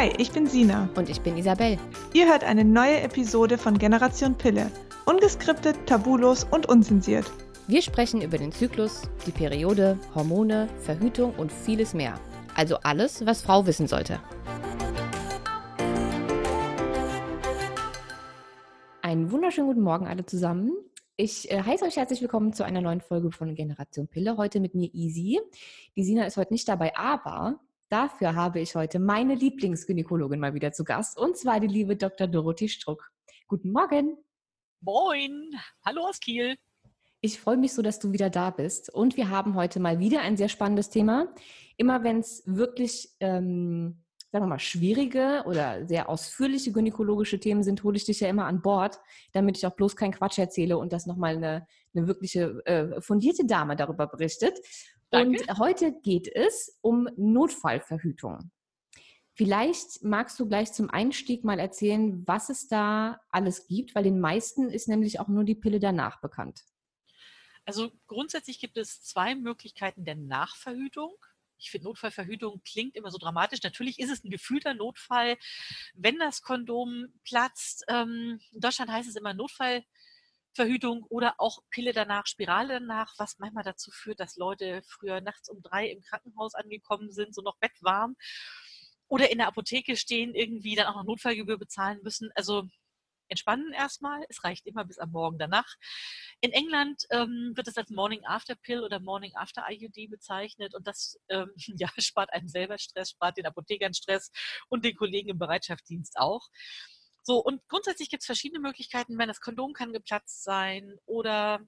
Hi, ich bin Sina. Und ich bin Isabel. Ihr hört eine neue Episode von Generation Pille. Ungeskriptet, tabulos und unzensiert. Wir sprechen über den Zyklus, die Periode, Hormone, Verhütung und vieles mehr. Also alles, was Frau wissen sollte. Einen wunderschönen guten Morgen alle zusammen. Ich äh, heiße euch herzlich willkommen zu einer neuen Folge von Generation Pille. Heute mit mir Easy. Die Sina ist heute nicht dabei, aber dafür habe ich heute meine Lieblingsgynäkologin mal wieder zu Gast und zwar die liebe Dr. Dorothee Struck. Guten Morgen. Moin. Hallo aus Kiel. Ich freue mich so, dass du wieder da bist. Und wir haben heute mal wieder ein sehr spannendes Thema. Immer wenn es wirklich ähm, sagen wir mal, schwierige oder sehr ausführliche gynäkologische Themen sind, hole ich dich ja immer an Bord, damit ich auch bloß keinen Quatsch erzähle und dass nochmal eine, eine wirkliche äh, fundierte Dame darüber berichtet. Danke. Und heute geht es um Notfallverhütung. Vielleicht magst du gleich zum Einstieg mal erzählen, was es da alles gibt, weil den meisten ist nämlich auch nur die Pille danach bekannt. Also grundsätzlich gibt es zwei Möglichkeiten der Nachverhütung ich finde, Notfallverhütung klingt immer so dramatisch. Natürlich ist es ein gefühlter Notfall, wenn das Kondom platzt. Ähm, in Deutschland heißt es immer Notfallverhütung oder auch Pille danach, Spirale danach, was manchmal dazu führt, dass Leute früher nachts um drei im Krankenhaus angekommen sind, so noch bettwarm oder in der Apotheke stehen, irgendwie dann auch noch Notfallgebühr bezahlen müssen. Also entspannen erstmal. Es reicht immer bis am Morgen danach. In England ähm, wird es als Morning After Pill oder Morning After IUD bezeichnet und das ähm, ja, spart einem selber Stress, spart den Apothekern Stress und den Kollegen im Bereitschaftsdienst auch. So, und grundsätzlich gibt es verschiedene Möglichkeiten. Wenn das Kondom kann geplatzt sein oder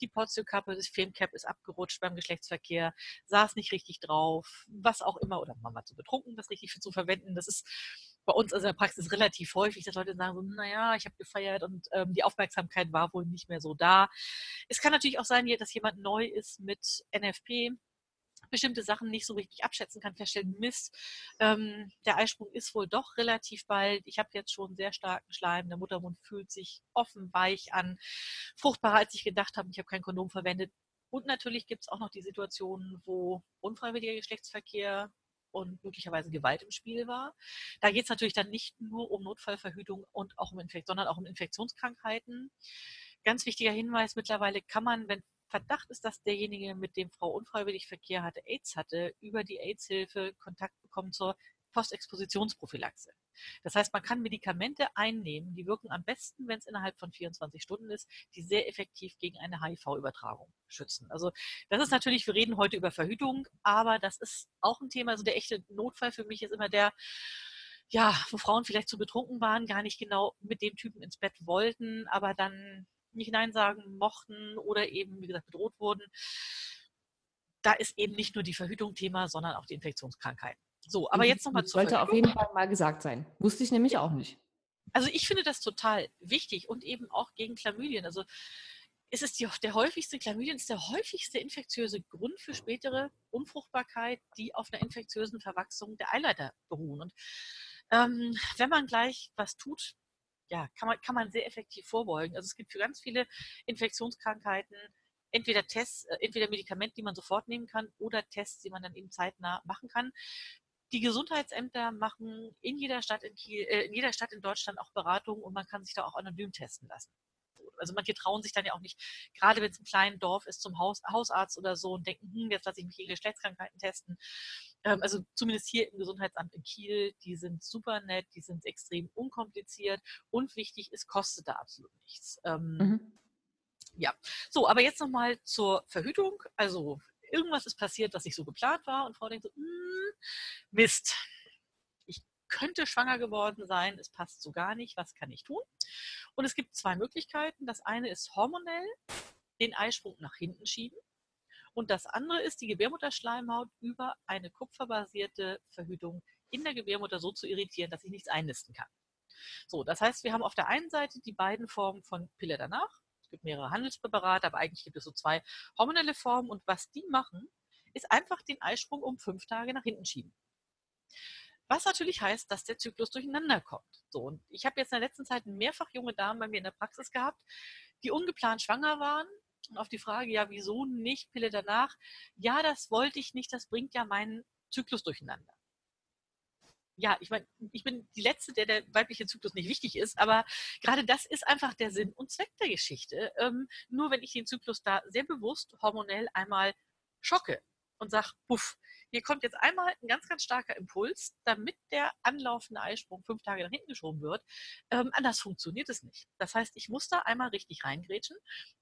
die Portiokappe, das Filmcap ist abgerutscht beim Geschlechtsverkehr, saß nicht richtig drauf, was auch immer, oder man war zu betrunken, das richtig für zu verwenden. Das ist bei uns also in der Praxis relativ häufig, dass Leute sagen so, naja, ich habe gefeiert und ähm, die Aufmerksamkeit war wohl nicht mehr so da. Es kann natürlich auch sein, dass jemand neu ist mit NFP, bestimmte Sachen nicht so richtig abschätzen kann, feststellen, Mist, ähm, der Eisprung ist wohl doch relativ bald. Ich habe jetzt schon sehr starken Schleim, der Muttermund fühlt sich offen, weich an, fruchtbarer, als ich gedacht habe. Ich habe kein Kondom verwendet. Und natürlich gibt es auch noch die Situationen, wo unfreiwilliger Geschlechtsverkehr und möglicherweise Gewalt im Spiel war. Da geht es natürlich dann nicht nur um Notfallverhütung und auch um Infekt, sondern auch um Infektionskrankheiten. Ganz wichtiger Hinweis, mittlerweile kann man, wenn Verdacht ist, dass derjenige, mit dem Frau unfreiwillig Verkehr hatte, AIDS hatte, über die AIDS-Hilfe Kontakt bekommen zur Postexpositionsprophylaxe. Das heißt, man kann Medikamente einnehmen, die wirken am besten, wenn es innerhalb von 24 Stunden ist, die sehr effektiv gegen eine HIV-Übertragung schützen. Also das ist natürlich, wir reden heute über Verhütung, aber das ist auch ein Thema. Also der echte Notfall für mich ist immer der, ja, wo Frauen vielleicht zu betrunken waren, gar nicht genau mit dem Typen ins Bett wollten, aber dann nicht Nein sagen mochten oder eben, wie gesagt, bedroht wurden. Da ist eben nicht nur die Verhütung Thema, sondern auch die Infektionskrankheiten. So, aber jetzt nochmal zu. Sollte auf jeden Fall mal gesagt sein. Wusste ich nämlich auch nicht. Also ich finde das total wichtig und eben auch gegen Chlamydien. Also es ist die, der häufigste, Chlamydien ist der häufigste infektiöse Grund für spätere Unfruchtbarkeit, die auf einer infektiösen Verwachsung der Eileiter beruhen. Und ähm, wenn man gleich was tut, ja, kann man, kann man sehr effektiv vorbeugen. Also es gibt für ganz viele Infektionskrankheiten entweder Tests, äh, entweder Medikamente, die man sofort nehmen kann, oder Tests, die man dann eben zeitnah machen kann. Die Gesundheitsämter machen in jeder Stadt in, Kiel, äh, in jeder Stadt in Deutschland auch Beratungen und man kann sich da auch anonym testen lassen. Also manche trauen sich dann ja auch nicht, gerade wenn es ein kleines Dorf ist, zum Haus, Hausarzt oder so und denken, hm, jetzt lasse ich mich gegen Geschlechtskrankheiten testen. Ähm, also zumindest hier im Gesundheitsamt in Kiel, die sind super nett, die sind extrem unkompliziert und wichtig, es kostet da absolut nichts. Ähm, mhm. Ja, so, aber jetzt nochmal zur Verhütung. Also irgendwas ist passiert, was nicht so geplant war und Frau denkt so, hm, Mist, könnte schwanger geworden sein, es passt so gar nicht, was kann ich tun? Und es gibt zwei Möglichkeiten. Das eine ist hormonell, den Eisprung nach hinten schieben. Und das andere ist, die Gebärmutterschleimhaut über eine kupferbasierte Verhütung in der Gebärmutter so zu irritieren, dass ich nichts einnisten kann. So, das heißt, wir haben auf der einen Seite die beiden Formen von Pille danach gibt mehrere Handelspräparate, aber eigentlich gibt es so zwei hormonelle Formen. Und was die machen, ist einfach den Eisprung um fünf Tage nach hinten schieben. Was natürlich heißt, dass der Zyklus durcheinander kommt. So, und ich habe jetzt in der letzten Zeit mehrfach junge Damen bei mir in der Praxis gehabt, die ungeplant schwanger waren. Und auf die Frage, ja, wieso nicht Pille danach? Ja, das wollte ich nicht, das bringt ja meinen Zyklus durcheinander. ja, ich meine, ich bin die Letzte, der der weibliche Zyklus nicht wichtig ist, aber gerade das ist einfach der Sinn und Zweck der Geschichte. Ähm, nur wenn ich den Zyklus da sehr bewusst hormonell einmal schocke und sage, puff, hier kommt jetzt einmal ein ganz, ganz starker Impuls, damit der anlaufende Eisprung fünf Tage nach hinten geschoben wird. Ähm, anders funktioniert es nicht. Das heißt, ich muss da einmal richtig reingrätschen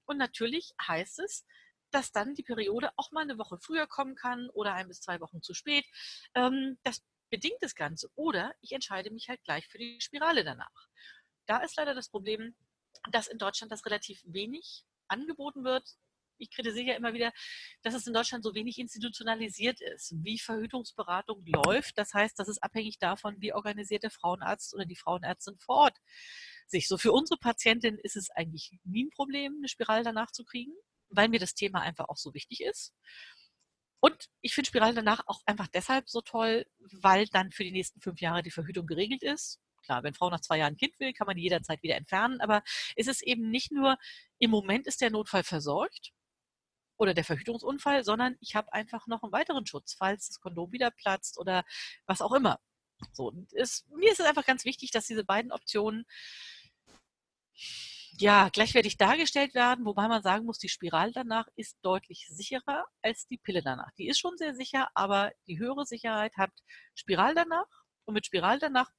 und natürlich heißt es, dass dann die Periode auch mal eine Woche früher kommen kann oder ein bis zwei Wochen zu spät. Ähm, das bedingt das Ganze. Oder ich entscheide mich halt gleich für die Spirale danach. Da ist leider das Problem, dass in Deutschland das relativ wenig angeboten wird. Ich kritisiere ja immer wieder, dass es in Deutschland so wenig institutionalisiert ist, wie Verhütungsberatung läuft. Das heißt, das ist abhängig davon, wie organisiert der Frauenarzt oder die Frauenärztin vor Ort sich. So für unsere Patientin ist es eigentlich nie ein Problem, eine Spirale danach zu kriegen, weil mir das Thema einfach auch so wichtig ist. Und ich finde Spirale danach auch einfach deshalb so toll, weil dann für die nächsten fünf Jahre die Verhütung geregelt ist. Klar, wenn Frau nach zwei Jahren ein Kind will, kann man die jederzeit wieder entfernen. Aber es ist eben nicht nur, im Moment ist der Notfall versorgt oder der Verhütungsunfall, sondern ich habe einfach noch einen weiteren Schutz, falls das Kondom wieder platzt oder was auch immer. So, ist, mir ist es einfach ganz wichtig, dass diese beiden Optionen ja, gleichwertig dargestellt werden, wobei man sagen muss, die Spirale danach ist deutlich sicherer als die Pille danach. Die ist schon sehr sicher, aber die höhere Sicherheit hat Spiral danach. Und mit Spiral danach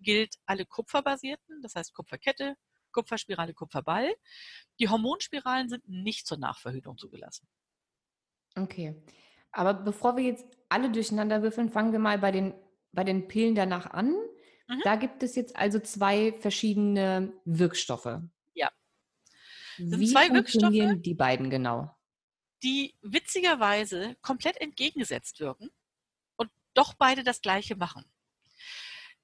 gilt alle kupferbasierten, das heißt Kupferkette, Kupferspirale, Kupferball. Die Hormonspiralen sind nicht zur Nachverhütung zugelassen. Okay. Aber bevor wir jetzt alle durcheinander würfeln, fangen wir mal bei den, bei den Pillen danach an. Mhm. Da gibt es jetzt also zwei verschiedene Wirkstoffe. Das Wie zwei Wirkstoffe, die beiden genau? Die witzigerweise komplett entgegengesetzt wirken und doch beide das Gleiche machen.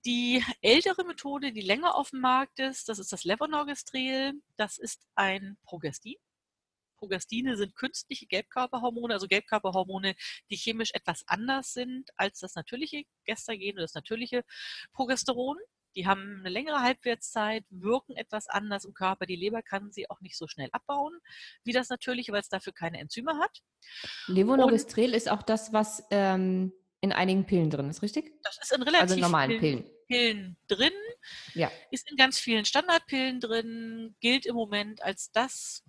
Die ältere Methode, die länger auf dem Markt ist, das ist das Levonorgestrel. Das ist ein Progestin. Progestine sind künstliche Gelbkörperhormone, also Gelbkörperhormone, die chemisch etwas anders sind als das natürliche Gestagen oder das natürliche Progesteron. Die haben eine längere Halbwertszeit, wirken etwas anders im Körper. Die Leber kann sie auch nicht so schnell abbauen, wie das natürliche, weil es dafür keine Enzyme hat. Levonorgestrel ist auch das, was ähm, in einigen Pillen drin ist, richtig? Das ist in relativ also normalen Pillen. Pillen drin. Ja. Ist in ganz vielen Standardpillen drin, gilt im Moment als das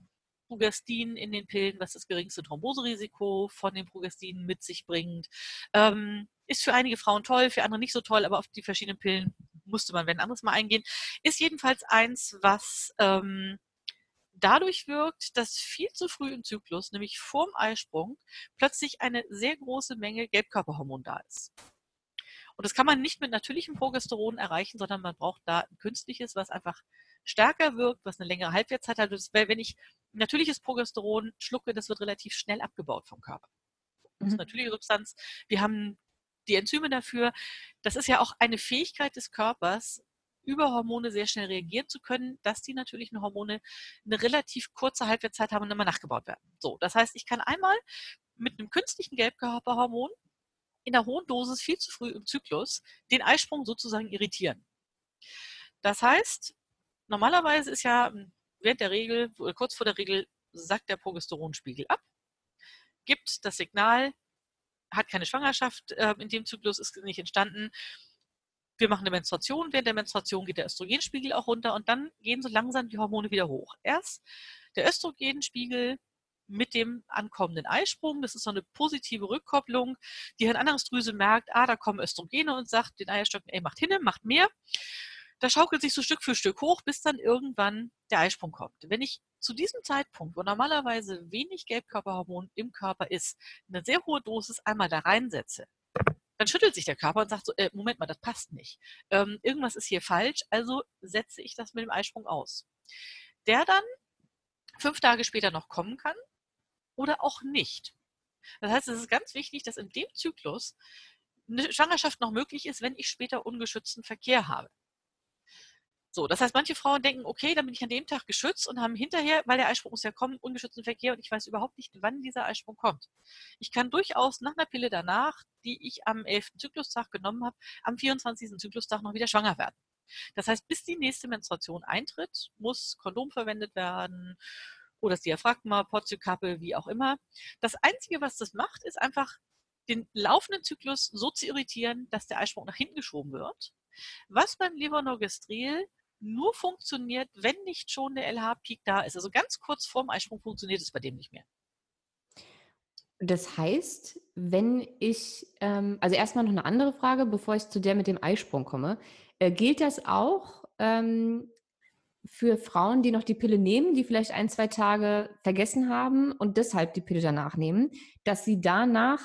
Progestin in den Pillen, was das geringste Thromboserisiko von den Progestinen mit sich bringt. Ähm, ist für einige Frauen toll, für andere nicht so toll, aber auf die verschiedenen Pillen musste man wenn anderes mal eingehen. Ist jedenfalls eins, was ähm, dadurch wirkt, dass viel zu früh im Zyklus, nämlich vorm Eisprung, plötzlich eine sehr große Menge Gelbkörperhormon da ist. Und das kann man nicht mit natürlichem Progesteron erreichen, sondern man braucht da ein künstliches, was einfach stärker wirkt, was eine längere Halbwertszeit hat. Weil wenn ich natürliches Progesteron schlucke, das wird relativ schnell abgebaut vom Körper. Das ist mhm. natürliche Substanz. Wir haben die Enzyme dafür. Das ist ja auch eine Fähigkeit des Körpers, über Hormone sehr schnell reagieren zu können, dass die natürlichen Hormone eine relativ kurze Halbwertszeit haben und immer nachgebaut werden. So, das heißt, ich kann einmal mit einem künstlichen Gelbkörperhormon in einer hohen Dosis viel zu früh im Zyklus den Eisprung sozusagen irritieren. Das heißt, normalerweise ist ja während der Regel, kurz vor der Regel, sackt der Progesteronspiegel ab, gibt das Signal, hat keine Schwangerschaft äh, in dem Zyklus, ist nicht entstanden. Wir machen eine Menstruation, während der Menstruation geht der Östrogenspiegel auch runter und dann gehen so langsam die Hormone wieder hoch. Erst der Östrogenspiegel mit dem ankommenden Eisprung. Das ist so eine positive Rückkopplung. Die Hirnanhangsdrüse merkt, ah, da kommen Östrogene und sagt den Eierstöcken, ey, macht hin, macht mehr. Da schaukelt sich so Stück für Stück hoch, bis dann irgendwann der Eisprung kommt. Wenn ich zu diesem Zeitpunkt, wo normalerweise wenig Gelbkörperhormon im Körper ist, eine sehr hohe Dosis einmal da reinsetze, dann schüttelt sich der Körper und sagt so, äh, Moment mal, das passt nicht. Ähm, irgendwas ist hier falsch, also setze ich das mit dem Eisprung aus. Der dann fünf Tage später noch kommen kann oder auch nicht. Das heißt, es ist ganz wichtig, dass in dem Zyklus eine Schwangerschaft noch möglich ist, wenn ich später ungeschützten Verkehr habe. So, das heißt, manche Frauen denken, okay, dann bin ich an dem Tag geschützt und haben hinterher, weil der Eisprung muss ja kommen, ungeschützten Verkehr und ich weiß überhaupt nicht, wann dieser Eisprung kommt. Ich kann durchaus nach einer Pille danach, die ich am 11. Zyklustag genommen habe, am 24. Zyklustag noch wieder schwanger werden. Das heißt, bis die nächste Menstruation eintritt, muss Kondom verwendet werden oder das Diaphragma, Portiokappe, wie auch immer. Das Einzige, was das macht, ist einfach den laufenden Zyklus so zu irritieren, dass der Eisprung nach hinten geschoben wird. Was beim Levonorgestrel nur funktioniert, wenn nicht schon der LH-Peak da ist. Also ganz kurz vorm Eisprung funktioniert es bei dem nicht mehr. Das heißt, wenn ich, ähm, also erstmal noch eine andere Frage, bevor ich zu der mit dem Eisprung komme. Äh, gilt das auch ähm, für Frauen, die noch die Pille nehmen, die vielleicht ein, zwei Tage vergessen haben und deshalb die Pille danach nehmen, dass sie danach,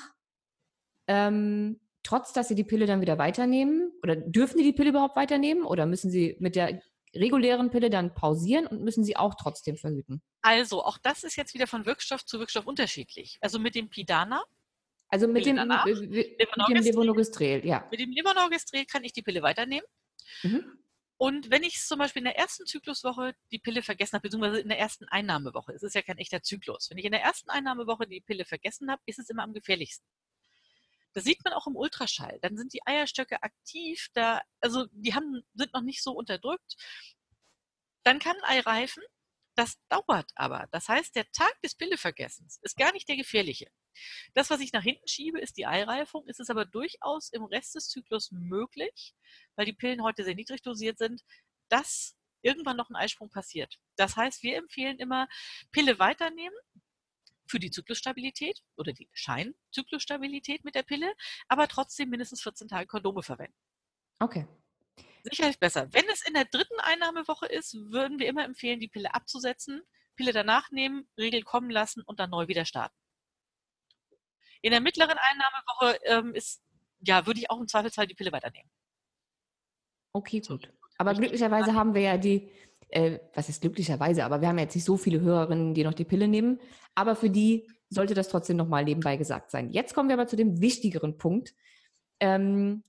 ähm, trotz dass sie die Pille dann wieder weiternehmen, oder dürfen sie die Pille überhaupt weiternehmen oder müssen sie mit der regulären Pille dann pausieren und müssen sie auch trotzdem verhüten? Also, auch das ist jetzt wieder von Wirkstoff zu Wirkstoff unterschiedlich. Also mit dem Pidana. Also mit dem, danach, mit dem Levonorgestrel, ja. Mit dem Levonorgestrel kann ich die Pille weiternehmen. Mhm. Und wenn ich zum Beispiel in der ersten Zykluswoche die Pille vergessen habe, beziehungsweise in der ersten Einnahmewoche, es ist ja kein echter Zyklus. Wenn ich in der ersten Einnahmewoche die Pille vergessen habe, ist es immer am gefährlichsten. Das sieht man auch im Ultraschall. Dann sind die Eierstöcke aktiv, da, also die haben, sind noch nicht so unterdrückt. Dann kann ein Ei reifen. Das dauert aber. Das heißt, der Tag des Pillevergessens ist gar nicht der gefährliche. Das, was ich nach hinten schiebe, ist die Eireifung. Es ist aber durchaus im Rest des Zyklus möglich, weil die Pillen heute sehr niedrig dosiert sind, dass irgendwann noch ein Eisprung passiert. Das heißt, wir empfehlen immer, Pille weiternehmen für die Zyklusstabilität oder die Scheinzyklusstabilität mit der Pille, aber trotzdem mindestens 14 Tage Kondome verwenden. Okay. Sicherlich besser. Wenn es in der dritten Einnahmewoche ist, würden wir immer empfehlen, die Pille abzusetzen, Pille danach nehmen, Regel kommen lassen und dann neu wieder starten. In der mittleren Einnahmewoche ähm, ist, ja, würde ich auch im Zweifelsfall die Pille weiternehmen. Okay, gut. Aber glücklicherweise haben wir ja die, äh, was ist glücklicherweise, aber wir haben jetzt nicht so viele Hörerinnen, die noch die Pille nehmen. Aber für die sollte das trotzdem nochmal nebenbei gesagt sein. Jetzt kommen wir aber zu dem wichtigeren Punkt, ähm,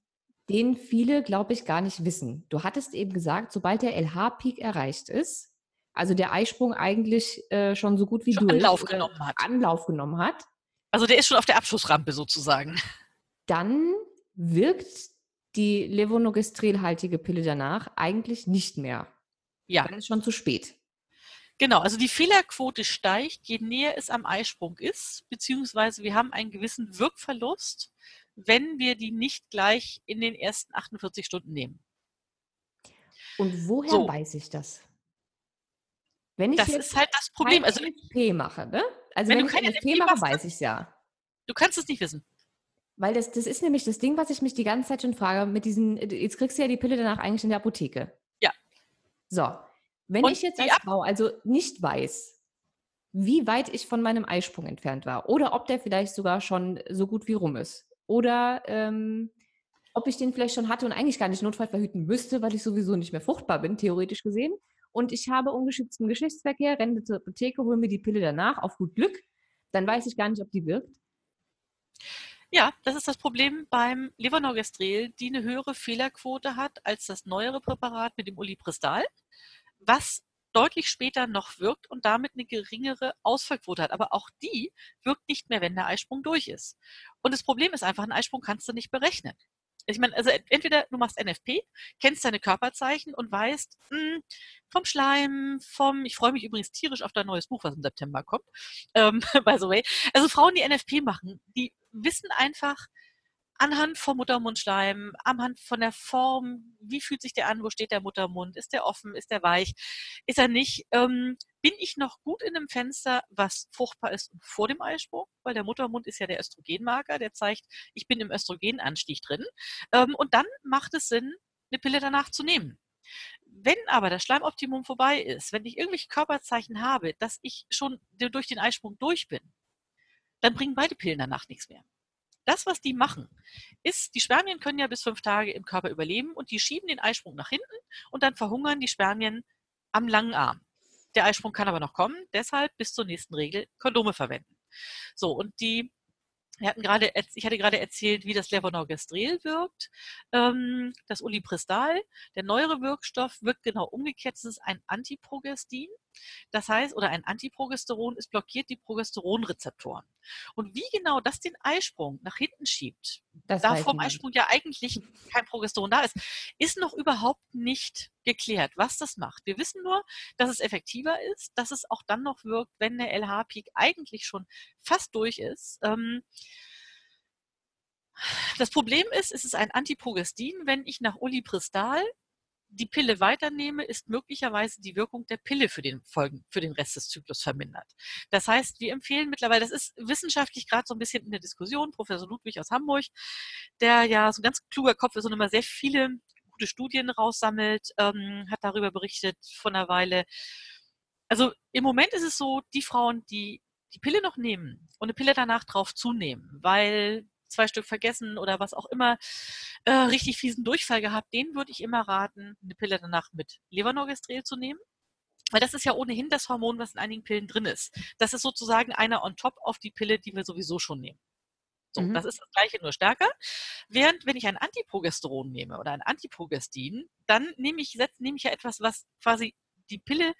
den viele, glaube ich, gar nicht wissen. Du hattest eben gesagt, sobald der LH-Peak erreicht ist, also der Eisprung eigentlich äh, schon so gut wie schon durch Anlauf genommen hat. Anlauf genommen hat, also der ist schon auf der Abschlussrampe sozusagen. Dann wirkt die levonorgestrelhaltige Pille danach eigentlich nicht mehr. Ja. Dann ist schon zu spät. Genau, also die Fehlerquote steigt, je näher es am Eisprung ist, beziehungsweise wir haben einen gewissen Wirkverlust, wenn wir die nicht gleich in den ersten 48 Stunden nehmen. Und woher so. weiß ich das? Wenn ich das ist halt das Problem. Also NFP mache, ne? Also wenn, wenn du ich NFP mache, weiß ich es ja. Du kannst es nicht wissen. Weil das, das ist nämlich das Ding, was ich mich die ganze Zeit schon frage, mit diesen, jetzt kriegst du ja die Pille danach eigentlich in der Apotheke. So. Wenn Und ich jetzt als Frau also nicht weiß, wie weit ich von meinem Eisprung entfernt war oder ob der vielleicht sogar schon so gut wie rum ist oder ähm, ob ich den vielleicht schon hatte und eigentlich gar nicht Notfall verhüten müsste, weil ich sowieso nicht mehr fruchtbar bin, theoretisch gesehen und ich habe ungeschützten Geschlechtsverkehr, renne zur Apotheke, hole mir die Pille danach auf gut Glück, dann weiß ich gar nicht, ob die wirkt. Ja, das ist das Problem beim Levonorgestrel, die eine höhere Fehlerquote hat als das neuere Präparat mit dem Ulipristal, was deutlich später noch wirkt und damit eine geringere Ausfallquote hat. Aber auch die wirkt nicht mehr, wenn der Eisprung durch ist. Und das Problem ist einfach, einen Eisprung kannst du nicht berechnen ich meine, also entweder du machst NFP, kennst deine Körperzeichen und weißt mh, hm, vom Schleim, vom, ich freue mich übrigens tierisch auf dein neues Buch, was im September kommt, ähm, by the way. Also Frauen, die NFP machen, die wissen einfach, anhand vom Muttermundschleim, anhand von der Form, wie fühlt sich der an, wo steht der Muttermund, ist der offen, ist der weich, ist er nicht, ähm, bin ich noch gut in einem Fenster, was fruchtbar ist vor dem Eisprung, weil der Muttermund ist ja der Östrogenmarker, der zeigt, ich bin im Östrogenanstieg drin. Ähm, und dann macht es Sinn, eine Pille danach zu nehmen. Wenn aber das Schleimoptimum vorbei ist, wenn ich irgendwelche Körperzeichen habe, dass ich schon durch den Eisprung durch bin, dann bringen beide Pillen danach nichts mehr. Das, was die machen, ist, die Spermien können ja bis fünf Tage im Körper überleben und die schieben den Eisprung nach hinten und dann verhungern die Spermien am langen Arm. Der Eisprung kann aber noch kommen, deshalb bis zur nächsten Regel Kondome verwenden. So, und die wir hatten gerade, ich hatte gerade erzählt, wie das Levonorgestrel wirkt, ähm, das Ulipristal. Der neuere Wirkstoff wirkt genau umgekehrt. Es ist ein Antiprogestin. Das heißt, oder ein Antiprogesteron, es blockiert die Progesteronrezeptoren. Und wie genau das den Eisprung nach hinten schiebt, das da vom Eisprung ja eigentlich kein Progesteron da ist, ist noch überhaupt nicht geklärt, was das macht. Wir wissen nur, dass es effektiver ist, dass es auch dann noch wirkt, wenn der LH-Peak eigentlich schon fast durch ist. Ähm, Das Problem ist, es ist ein Antiprogestin. Wenn ich nach Olipristal die Pille weiternehme, ist möglicherweise die Wirkung der Pille für den Folgen, für den Rest des Zyklus vermindert. Das heißt, wir empfehlen mittlerweile, das ist wissenschaftlich gerade so ein bisschen in der Diskussion, Professor Ludwig aus Hamburg, der ja so ein ganz kluger Kopf ist und immer sehr viele gute Studien raussammelt, ähm, hat darüber berichtet von einer Weile. Also im Moment ist es so, die Frauen, die die Pille noch nehmen und eine Pille danach drauf zunehmen, weil zwei Stück vergessen oder was auch immer, äh, richtig fiesen Durchfall gehabt, den würde ich immer raten, eine Pille danach mit Levonorgestrel zu nehmen. Weil das ist ja ohnehin das Hormon, was in einigen Pillen drin ist. Das ist sozusagen einer on top auf die Pille, die wir sowieso schon nehmen. So, mhm. das ist das gleiche, nur stärker. Während, wenn ich ein Antiprogesteron nehme oder ein Antiprogestin, dann nehme ich, nehme ich ja etwas, was quasi die Pille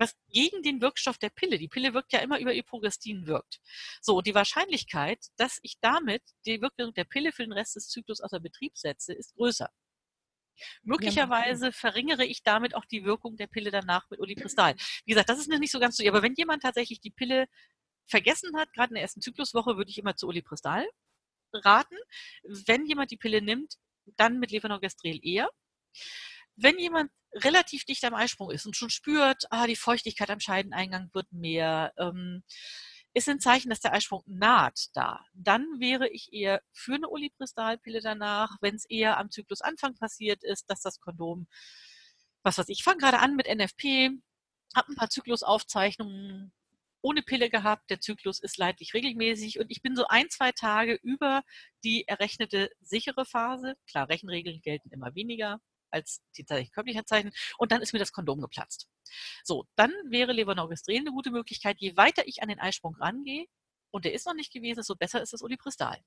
was gegen den Wirkstoff der Pille. Die Pille wirkt ja immer über Iprogestin wirkt. So, die Wahrscheinlichkeit, dass ich damit die Wirkung der Pille für den Rest des Zyklus außer Betrieb setze, ist größer. Möglicherweise ja, verringere ich damit auch die Wirkung der Pille danach mit Olipristal. Wie gesagt, das ist nicht so ganz so. Aber wenn jemand tatsächlich die Pille vergessen hat, gerade in der ersten Zykluswoche, würde ich immer zu Olipristal raten. Wenn jemand die Pille nimmt, dann mit Levonorgestrel eher wenn jemand relativ dicht am Eisprung ist und schon spürt, ah, die Feuchtigkeit am Scheideneingang wird mehr, ähm, ist ein Zeichen, dass der Eisprung naht da. Dann wäre ich eher für eine Olipristalpille danach, wenn es eher am Zyklusanfang passiert ist, dass das Kondom, was weiß ich, fange gerade an mit NFP, habe ein paar Zyklusaufzeichnungen ohne Pille gehabt, der Zyklus ist leidlich regelmäßig und ich bin so ein, zwei Tage über die errechnete sichere Phase. Klar, Rechenregeln gelten immer weniger, als die tatsächlich körperlichen Zeichen. Und dann ist mir das Kondom geplatzt. So, dann wäre Levonorgestrel eine gute Möglichkeit. Je weiter ich an den Eisprung rangehe, und der ist noch nicht gewesen, desto besser ist das Olipristal.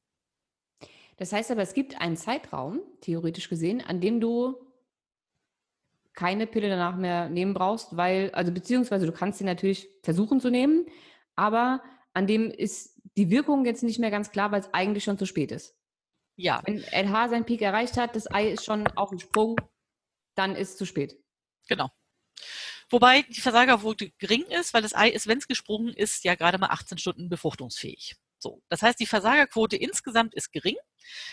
Das heißt aber, es gibt einen Zeitraum, theoretisch gesehen, an dem du keine Pille danach mehr nehmen brauchst, weil, also beziehungsweise du kannst sie natürlich versuchen zu nehmen, aber an dem ist die Wirkung jetzt nicht mehr ganz klar, weil es eigentlich schon zu spät ist. Ja. Wenn LH seinen Peak erreicht hat, das Ei ist schon auf dem Sprung, dann ist es zu spät. Genau. Wobei die Versagerquote gering ist, weil das Ei ist, wenn es gesprungen ist, ja gerade mal 18 Stunden befruchtungsfähig. So. Das heißt, die Versagerquote insgesamt ist gering.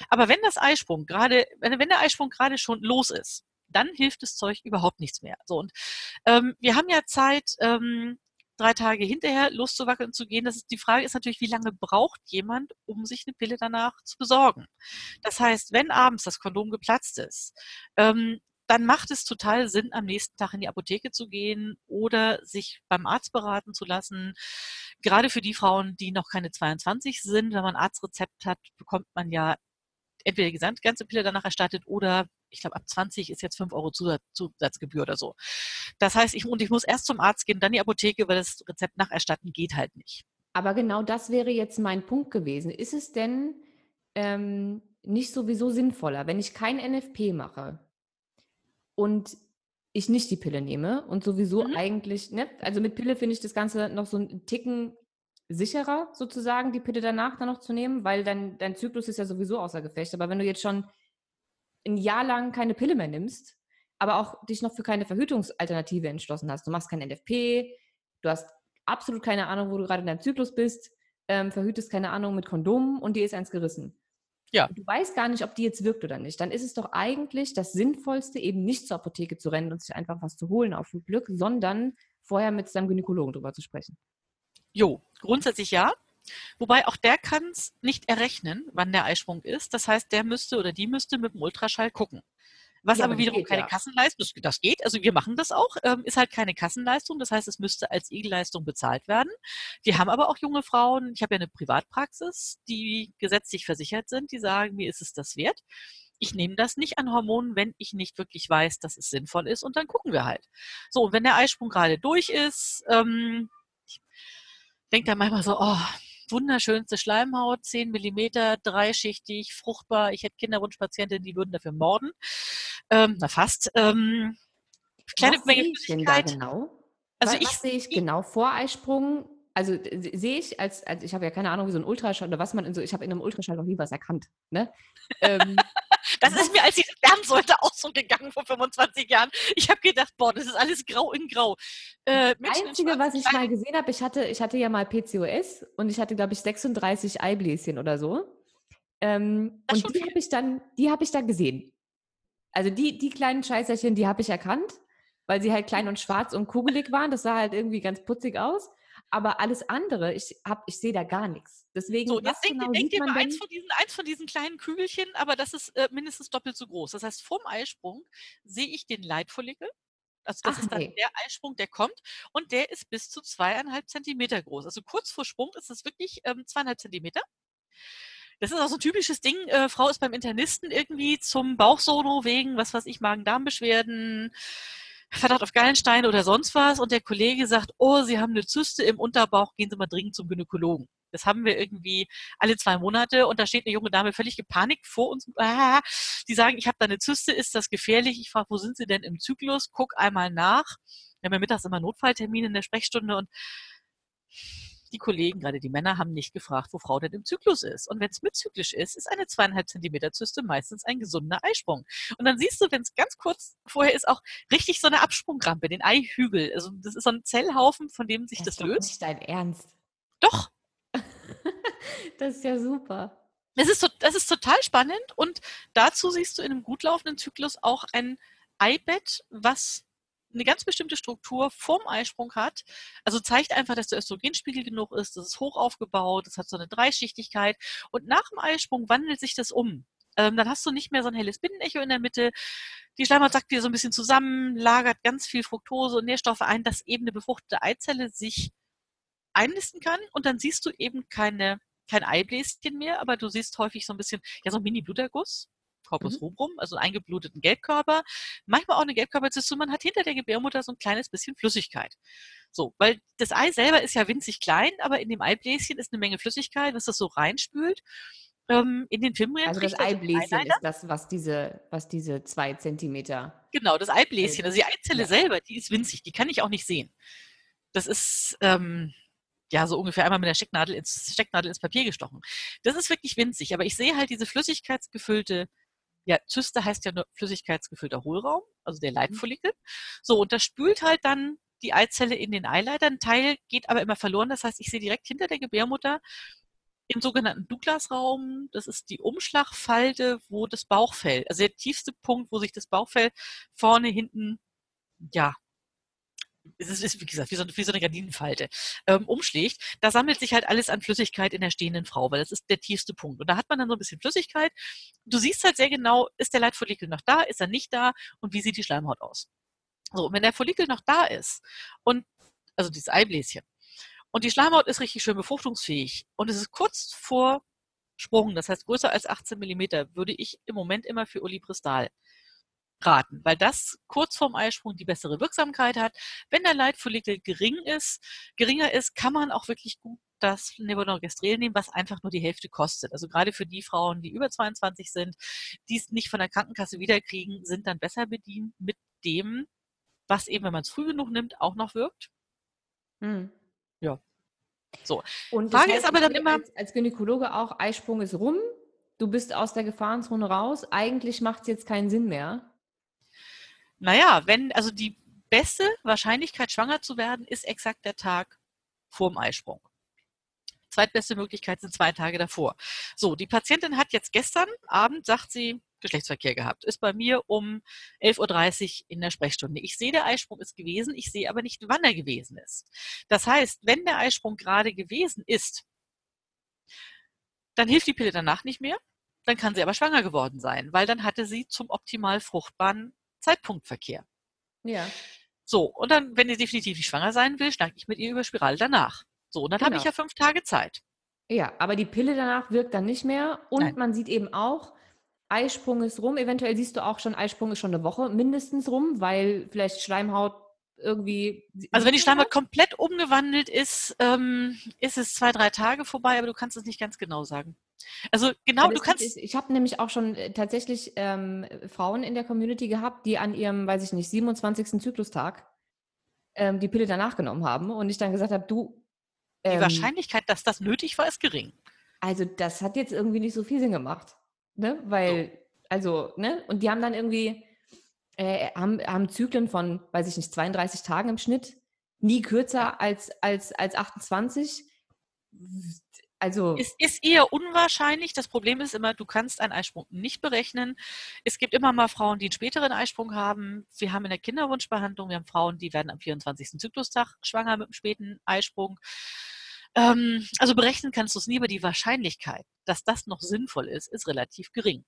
Aber wenn das Eisprung gerade, wenn, der Eisprung gerade schon los ist, dann hilft das Zeug überhaupt nichts mehr. So, und ähm, wir haben ja Zeit, ähm, drei Tage hinterher loszuwackeln zu gehen. Das ist, die Frage ist natürlich, wie lange braucht jemand, um sich eine Pille danach zu besorgen? Das heißt, wenn abends das Kondom geplatzt ist, ähm, dann macht es total Sinn, am nächsten Tag in die Apotheke zu gehen oder sich beim Arzt beraten zu lassen. Gerade für die Frauen, die noch keine 22 sind, wenn man ein Arztrezept hat, bekommt man ja entweder die ganze Pille danach erstattet oder ich glaube, ab 20 ist jetzt 5 Euro Zusatz, Zusatzgebühr oder so. Das heißt, ich, und ich muss erst zum Arzt gehen, dann die Apotheke, weil das Rezept nacherstatten geht halt nicht. Aber genau das wäre jetzt mein Punkt gewesen. Ist es denn ähm, nicht sowieso sinnvoller, wenn ich kein NFP mache, und ich nicht die Pille nehme und sowieso mhm. eigentlich, ne, also mit Pille finde ich das Ganze noch so einen Ticken sicherer, sozusagen, die Pille danach dann noch zu nehmen, weil dein, dein Zyklus ist ja sowieso außer Gefecht. Aber wenn du jetzt schon ein Jahr lang keine Pille mehr nimmst, aber auch dich noch für keine Verhütungsalternative entschlossen hast, du machst kein NFP, du hast absolut keine Ahnung, wo du gerade in deinem Zyklus bist, ähm, verhütest keine Ahnung mit Kondomen und dir ist eins gerissen. Ja. Du weißt gar nicht, ob die jetzt wirkt oder nicht. Dann ist es doch eigentlich das Sinnvollste, eben nicht zur Apotheke zu rennen und sich einfach was zu holen auf gut Glück, sondern vorher mit seinem Gynäkologen drüber zu sprechen. Jo, grundsätzlich ja. Wobei auch der kann es nicht errechnen, wann der Eisprung ist. Das heißt, der müsste oder die müsste mit dem Ultraschall gucken. Was ja, aber wiederum geht, keine ja. Kassenleistung, das, das, geht, also wir machen das auch, ähm, ist halt keine Kassenleistung, das heißt, es müsste als Igelleistung bezahlt werden. Wir haben aber auch junge Frauen, ich habe ja eine Privatpraxis, die gesetzlich versichert sind, die sagen, mir ist es das wert. Ich nehme das nicht an Hormonen, wenn ich nicht wirklich weiß, dass es sinnvoll ist und dann gucken wir halt. So, und wenn der Eisprung gerade durch ist, ähm, ich denke dann manchmal so, oh, wunderschönste Schleimhaut, 10 Millimeter, dreischichtig, fruchtbar. Ich hätte Kinderwunschpatientinnen, die würden dafür morden. Ähm, na fast. Ähm, kleine was Menge sehe ich denn da genau? Also was, ich, was sehe ich genau vor Eisprung? Also sehe ich als, als ich habe ja keine Ahnung, wie so ein Ultraschall oder was man in so, ich habe in einem Ultraschall noch nie was erkannt. Ne? ähm, das ist mir, als ich lernen sollte, auch so gegangen vor 25 Jahren. Ich habe gedacht, boah, das ist alles grau in grau. Äh, das Einzige, was ich mal gesehen habe, ich hatte, ich hatte ja mal PCOS und ich hatte, glaube ich, 36 Eibläschen oder so. Ähm, und die habe ich dann, die habe ich dann gesehen. Also die, die kleinen Scheißerchen, die habe ich erkannt, weil sie halt klein und schwarz und kugelig waren. Das sah halt irgendwie ganz putzig aus. Aber alles andere, ich hab, ich sehe da gar nichts. Deswegen, So, jetzt denk, genau denk dir mal eins von, diesen, eins von diesen kleinen Kügelchen, aber das ist äh, mindestens doppelt so groß. Das heißt, vorm Eisprung sehe ich den Leitfollikel. Also das Ach, ist dann nee. der Eisprung, der kommt. Und der ist bis zu zweieinhalb Zentimeter groß. Also kurz vor Sprung ist es wirklich ähm, zweieinhalb Zentimeter. Das ist auch so ein typisches Ding. Äh, Frau ist beim Internisten irgendwie zum Bauchsono wegen, was weiß ich, Magen-Darm-Beschwerden, Verdacht auf Gallensteine oder sonst was. Und der Kollege sagt, oh, Sie haben eine Zyste im Unterbauch, gehen Sie mal dringend zum Gynäkologen. Das haben wir irgendwie alle zwei Monate und da steht eine junge Dame völlig gepanikt vor uns. Ah, die sagen, ich habe da eine Zyste, ist das gefährlich? Ich frage, wo sind Sie denn im Zyklus? Guck einmal nach. Wir haben ja mittags immer Notfalltermine in der Sprechstunde und die Kollegen, gerade die Männer, haben nicht gefragt, wo Frau denn im Zyklus ist. Und wenn es mitzyklisch ist, ist eine zweieinhalb Zentimeter Zyste meistens ein gesunder Eisprung. Und dann siehst du, wenn es ganz kurz vorher ist, auch richtig so eine Absprungrampe, den Eihügel. Also das ist so ein Zellhaufen, von dem sich das, ist doch löst. nicht dein Ernst. Doch, Das ist ja super. Das ist, das ist total spannend und dazu siehst du in einem gut laufenden Zyklus auch ein Eibett, was eine ganz bestimmte Struktur vorm Eisprung hat. Also zeigt einfach, dass der Östrogenspiegel genug ist, das ist hoch aufgebaut, das hat so eine Dreischichtigkeit und nach dem Eisprung wandelt sich das um. Ähm, dann hast du nicht mehr so ein helles Binnenecho in der Mitte. Die Schleimhaut sackt wieder so ein bisschen zusammen, lagert ganz viel Fructose und Nährstoffe ein, dass eben eine befruchtete Eizelle sich einnisten kann und dann siehst du eben keine kein Eibläschen mehr, aber du siehst häufig so ein bisschen, ja, so ein Mini-Bluterguss, Corpus Mhm. rubrum, also einen eingebluteten Gelbkörper. Manchmal auch eine Gelbkörperzyste und man hat hinter der Gebärmutter so ein kleines bisschen Flüssigkeit. So, weil das Ei selber ist ja winzig klein, aber in dem Eibläschen ist eine Menge Flüssigkeit, was das so reinspült. Ähm, in den Filmrehren Also das Eibläschen ist das, was diese, was diese zwei Zentimeter. Genau, das Eibläschen. Also die Eizelle Ja. selber, die ist winzig, die kann ich auch nicht sehen. Das ist ähm, ja so ungefähr einmal mit der Stecknadel ins, Stecknadel ins Papier gestochen. Das ist wirklich winzig, aber ich sehe halt diese flüssigkeitsgefüllte, ja, Zyste heißt ja nur flüssigkeitsgefüllter Hohlraum, also der Leitfollikel. So, und das spült halt dann die Eizelle in den Eileiter. Ein Teil geht aber immer verloren. Das heißt, ich sehe direkt hinter der Gebärmutter im sogenannten Douglas-Raum, das ist die Umschlagfalte, wo das Bauchfell, also der tiefste Punkt, wo sich das Bauchfell vorne, hinten, ja, es ist, wie gesagt, wie so, eine- Gardinenfalte, ähm, umschlägt. Da sammelt sich halt alles an Flüssigkeit in der stehenden Frau, weil das ist der tiefste Punkt. Und da hat man dann so ein bisschen Flüssigkeit. Du siehst halt sehr genau, ist der Leitfollikel noch da, ist er nicht da und wie sieht die Schleimhaut aus. So, und wenn der Follikel noch da ist und, also dieses Eibläschen, und die Schleimhaut ist richtig schön befruchtungsfähig und es ist kurz vor Sprung, das heißt größer als 18 Millimeter, würde ich im Moment immer für Olipristal raten, weil das kurz vorm Eisprung die bessere Wirksamkeit hat. Wenn der Leitfollikel gering ist, geringer ist, kann man auch wirklich gut das Levonorgestrel nehmen, was einfach nur die Hälfte kostet. Also gerade für die Frauen, die über 22 sind, die es nicht von der Krankenkasse wiederkriegen, sind dann besser bedient mit dem, was eben, wenn man es früh genug nimmt, auch noch wirkt. Hm. Ja. So. Und Frage das ist heißt, aber dann immer- als, als Gynäkologe auch, Eisprung ist rum, du bist aus der Gefahrenzone raus, eigentlich macht es jetzt keinen Sinn mehr. Naja, wenn, also die beste Wahrscheinlichkeit, schwanger zu werden, ist exakt der Tag vorm Eisprung. Zweitbeste Möglichkeit sind zwei Tage davor. So, die Patientin hat jetzt gestern Abend, sagt sie, Geschlechtsverkehr gehabt. Ist bei mir um 11.30 Uhr in der Sprechstunde. Ich sehe, der Eisprung ist gewesen, ich sehe aber nicht, wann er gewesen ist. Das heißt, wenn der Eisprung gerade gewesen ist, dann hilft die Pille danach nicht mehr. Dann kann sie aber schwanger geworden sein, weil dann hatte sie zum optimal fruchtbaren Zeitpunktverkehr. Ja. So, und dann, wenn ihr definitiv nicht schwanger sein will, schnack ich mit ihr über Spirale danach. So, und dann habe ich Genau. ja fünf Tage Zeit. Ja, aber die Pille danach wirkt dann nicht mehr. Und Nein. man sieht eben auch, Eisprung ist rum. Eventuell siehst du auch schon, Eisprung ist schon eine Woche mindestens rum, weil vielleicht Schleimhaut irgendwie. Also wenn die Schleimhaut komplett umgewandelt ist, ähm, ist es zwei, drei Tage vorbei, aber du kannst es nicht ganz genau sagen. Also genau, Weil du kannst, ist- Ich habe nämlich auch schon äh, tatsächlich ähm, Frauen in der Community gehabt, die an ihrem, weiß ich nicht, 27. Zyklustag ähm, die Pille danach genommen haben und ich dann gesagt habe, du, die ähm, Wahrscheinlichkeit, dass das nötig war, ist gering. also das hat jetzt irgendwie nicht so viel Sinn gemacht, ne? Weil, also, ne? Und die haben dann irgendwie, äh, haben, haben Zyklen von, weiß ich nicht, 32 Tagen im Schnitt, nie kürzer als, als, als 28. Also Es ist eher unwahrscheinlich. Das Problem ist immer, du kannst einen Eisprung nicht berechnen. Es gibt immer mal Frauen, die einen späteren Eisprung haben. Wir haben in der Kinderwunschbehandlung, wir haben Frauen, die werden am 24. Zyklustag schwanger mit einem späten Eisprung. Ähm, also berechnen kannst du es nie, aber die Wahrscheinlichkeit, dass das noch sinnvoll ist, ist relativ gering.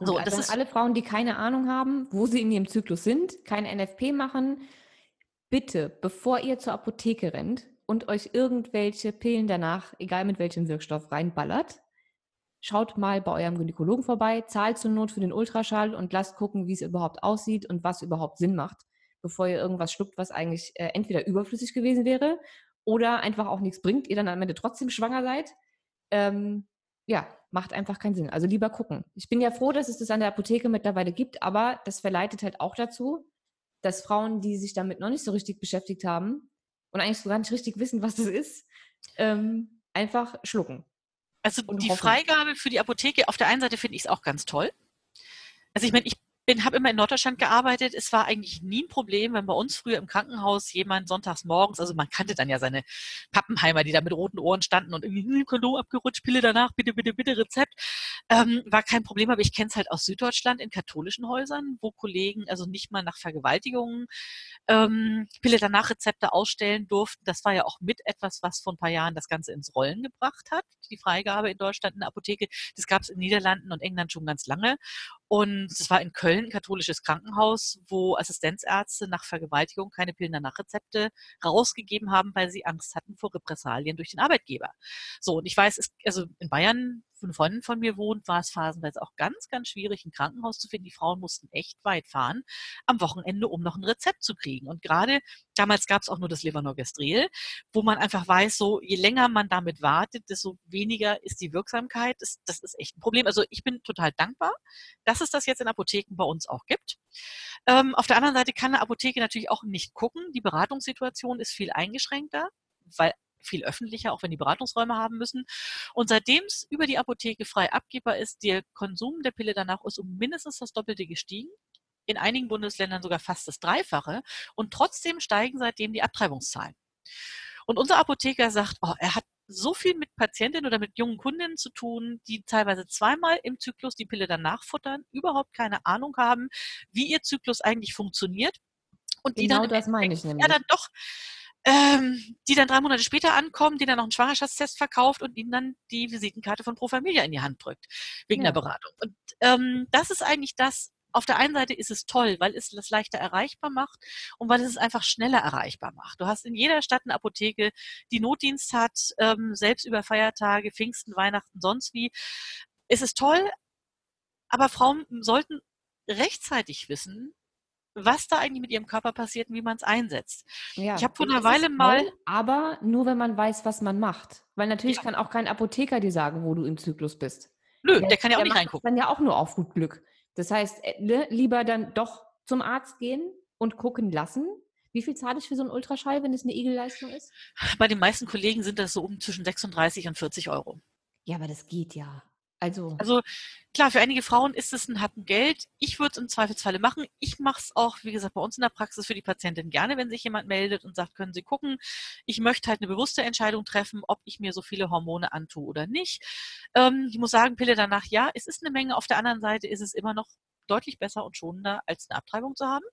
So, also das ist alle Frauen, die keine Ahnung haben, wo sie in ihrem Zyklus sind, keine NFP machen, bitte, bevor ihr zur Apotheke rennt und euch irgendwelche Pillen danach, egal mit welchem Wirkstoff, reinballert, schaut mal bei eurem Gynäkologen vorbei, zahlt zur Not für den Ultraschall und lasst gucken, wie es überhaupt aussieht und was überhaupt Sinn macht, bevor ihr irgendwas schluckt, was eigentlich äh, entweder überflüssig gewesen wäre oder einfach auch nichts bringt, ihr dann am Ende trotzdem schwanger seid. Ähm, ja, macht einfach keinen Sinn. Also lieber gucken. Ich bin ja froh, dass es das an der Apotheke mittlerweile gibt, aber das verleitet halt auch dazu, dass Frauen, die sich damit noch nicht so richtig beschäftigt haben und eigentlich so gar nicht richtig wissen, was das ist, ähm, einfach schlucken. Also die hoffen. Freigabe für die Apotheke, auf der einen Seite finde ich es auch ganz toll. Also ich meine, ich bin, habe immer in Norddeutschland gearbeitet. Es war eigentlich nie ein Problem, wenn bei uns früher im Krankenhaus jemand sonntags morgens, also man kannte dann ja seine Pappenheimer, die da mit roten Ohren standen und irgendwie hm, Kondom abgerutscht, Pille danach, bitte, bitte, bitte, Rezept. Ähm, war kein Problem, aber ich kenne es halt aus Süddeutschland in katholischen Häusern, wo Kollegen also nicht mal nach Vergewaltigungen ähm, Pille danach Rezepte ausstellen durften. Das war ja auch mit etwas, was vor ein paar Jahren das Ganze ins Rollen gebracht hat, die Freigabe in Deutschland in der Apotheke. Das gab es in Niederlanden und England schon ganz lange. Und es war in Köln ein katholisches Krankenhaus, wo Assistenzärzte nach Vergewaltigung keine Pillen danach Rezepte rausgegeben haben, weil sie Angst hatten vor Repressalien durch den Arbeitgeber. So, und ich weiß, es, also in Bayern, eine Freundin von mir wohnt, war es phasenweise auch ganz, ganz schwierig, ein Krankenhaus zu finden. Die Frauen mussten echt weit fahren am Wochenende, um noch ein Rezept zu kriegen. Und gerade damals gab es auch nur das Levonorgestrel, wo man einfach weiß, so je länger man damit wartet, desto weniger ist die Wirksamkeit. Das, das ist echt ein Problem. Also ich bin total dankbar, dass es das jetzt in Apotheken bei uns auch gibt. Ähm, auf der anderen Seite kann eine Apotheke natürlich auch nicht gucken. Die Beratungssituation ist viel eingeschränkter, weil viel öffentlicher, auch wenn die Beratungsräume haben müssen. Und seitdem es über die Apotheke frei abgebbar ist, der Konsum der Pille danach ist um mindestens das Doppelte gestiegen. In einigen Bundesländern sogar fast das Dreifache. Und trotzdem steigen seitdem die Abtreibungszahlen. Und unser Apotheker sagt, oh, er hat so viel mit Patientinnen oder mit jungen Kundinnen zu tun, die teilweise zweimal im Zyklus die Pille danach futtern, überhaupt keine Ahnung haben, wie ihr Zyklus eigentlich funktioniert. Und die Genau dann im das meine ich nämlich. Ja, dann doch, ähm, die dann drei Monate später ankommen, die dann noch einen Schwangerschaftstest verkauft und ihnen dann die Visitenkarte von Pro Familia in die Hand drückt, wegen Ja. der Beratung. Und ähm, das ist eigentlich das, auf der einen Seite ist es toll, weil es das leichter erreichbar macht und weil es es einfach schneller erreichbar macht. Du hast in jeder Stadt eine Apotheke, die Notdienst hat, ähm, selbst über Feiertage, Pfingsten, Weihnachten, sonst wie. Es ist toll, aber Frauen sollten rechtzeitig wissen, was da eigentlich mit ihrem Körper passiert und wie man es einsetzt. Ja, Ich habe vor einer Weile mal, toll, aber nur wenn man weiß, was man macht. Weil natürlich Ja. kann auch kein Apotheker dir sagen, wo du im Zyklus bist. nö, der kann ja auch nicht reingucken. dann ja auch nur auf gut Glück. Das heißt, äh, ne, lieber dann doch zum Arzt gehen und gucken lassen. Wie viel zahle ich für so einen Ultraschall, wenn es eine Igelleistung ist? Bei den meisten Kollegen sind das so um zwischen 36 und 40 Euro. Ja, aber das geht ja. Also, Also klar, für einige Frauen ist es ein Happen Geld. Ich würde es im Zweifelsfalle machen. Ich mache es auch, wie gesagt, bei uns in der Praxis für die Patientin gerne, wenn sich jemand meldet und sagt, können Sie gucken. Ich möchte halt eine bewusste Entscheidung treffen, ob ich mir so viele Hormone antue oder nicht. Ähm, ich muss sagen, Pille danach, ja, es ist eine Menge. Auf der anderen Seite ist es immer noch deutlich besser und schonender, als eine Abtreibung zu haben.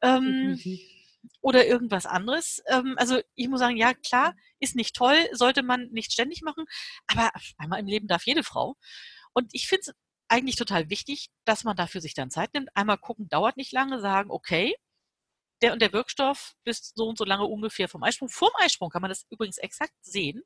Ähm, definitiv. Oder irgendwas anderes. Ähm, also ich muss sagen, ja klar, ist nicht toll, sollte man nicht ständig machen, aber einmal im Leben darf jede Frau. Und ich finde es eigentlich total wichtig, dass man dafür sich dann Zeit nimmt. Einmal gucken, dauert nicht lange, sagen, okay, der und der Wirkstoff bis so und so lange ungefähr vom Eisprung. Vorm Eisprung kann man das übrigens exakt sehen.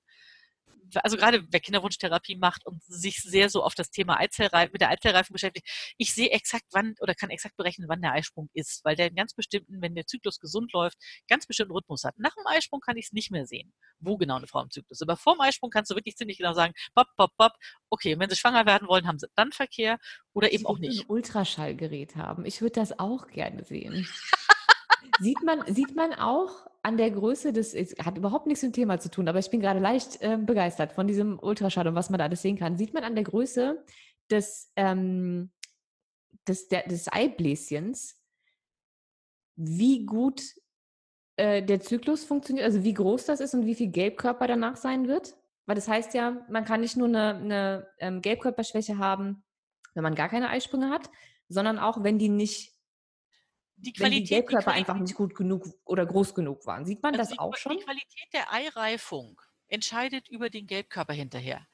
Also gerade wer Kinderwunschtherapie macht und sich sehr so auf das Thema Eizellreifen, mit der Eizellreifen beschäftigt, ich sehe exakt wann oder kann exakt berechnen, wann der Eisprung ist, weil der einen ganz bestimmten, wenn der Zyklus gesund läuft, ganz bestimmten Rhythmus hat. Nach dem Eisprung kann ich es nicht mehr sehen, wo genau eine Frau im Zyklus ist. Aber vor dem Eisprung kannst du wirklich ziemlich genau sagen, pop, pop, pop, okay, wenn sie schwanger werden wollen, haben sie dann Verkehr oder eben Ich auch nicht. ein Ultraschallgerät haben. Ich würde das auch gerne sehen. sieht, man, sieht man auch an der Größe des, es hat überhaupt nichts mit dem Thema zu tun, aber ich bin gerade leicht äh, begeistert von diesem Ultraschall und was man da alles sehen kann. Sieht man an der Größe des, ähm, des, der, des Eibläschens, wie gut äh, der Zyklus funktioniert, also wie groß das ist und wie viel Gelbkörper danach sein wird? Weil das heißt ja, man kann nicht nur eine, eine ähm, Gelbkörperschwäche haben, wenn man gar keine Eisprünge hat, sondern auch, wenn die nicht, Die wenn die Qualität, die Gelbkörper Qualität, einfach nicht gut genug oder groß genug waren. Sieht man also das die, auch schon? die Qualität der Eireifung entscheidet über den Gelbkörper hinterher.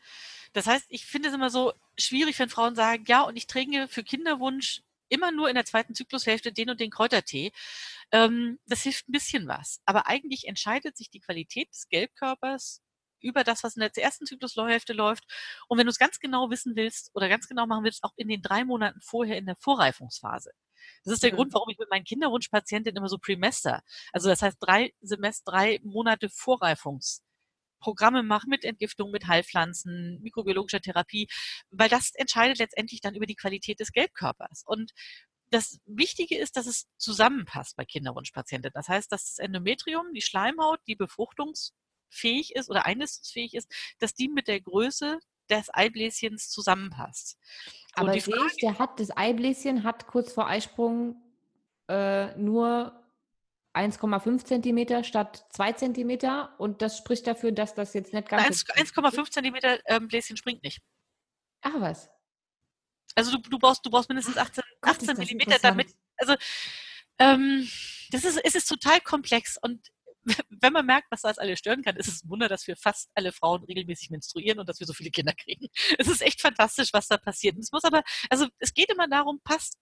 Das heißt, ich finde es immer so schwierig, wenn Frauen sagen, ja, und ich trinke für Kinderwunsch immer nur in der zweiten Zyklushälfte den und den Kräutertee. Ähm, das hilft ein bisschen was. Aber eigentlich entscheidet sich die Qualität des Gelbkörpers über das, was in der ersten Zyklushälfte läuft. Und wenn du es ganz genau wissen willst oder ganz genau machen willst, auch in den drei Monaten vorher in der Vorreifungsphase. Das ist der Mhm. Grund, warum ich mit meinen Kinderwunschpatientinnen immer so Premester, also das heißt drei Semester, drei Monate Vorreifungsprogramme mache mit Entgiftung, mit Heilpflanzen, mikrobiologischer Therapie, weil das entscheidet letztendlich dann über die Qualität des Gelbkörpers. Und das Wichtige ist, dass es zusammenpasst bei Kinderwunschpatienten. Das heißt, dass das Endometrium, die Schleimhaut, die befruchtungsfähig ist oder einnistungsfähig ist, dass die mit der Größe des Eibläschens zusammenpasst. Aber sehe Frage, ich, der hat, das Eibläschen hat kurz vor Eisprung äh, nur 1,5 Zentimeter statt 2 Zentimeter und das spricht dafür, dass das jetzt nicht ganz so 1 1,5 Zentimeter ähm, Bläschen springt nicht. Ach was. Also du, du, brauchst, du brauchst mindestens 18, Gott, 18 ist das Millimeter, damit, also ähm, das ist, es ist total komplex und wenn man merkt, was das alles stören kann, ist es ein Wunder, dass wir fast alle Frauen regelmäßig menstruieren und dass wir so viele Kinder kriegen. Es ist echt fantastisch, was da passiert. Und es muss aber, also es geht immer darum, passt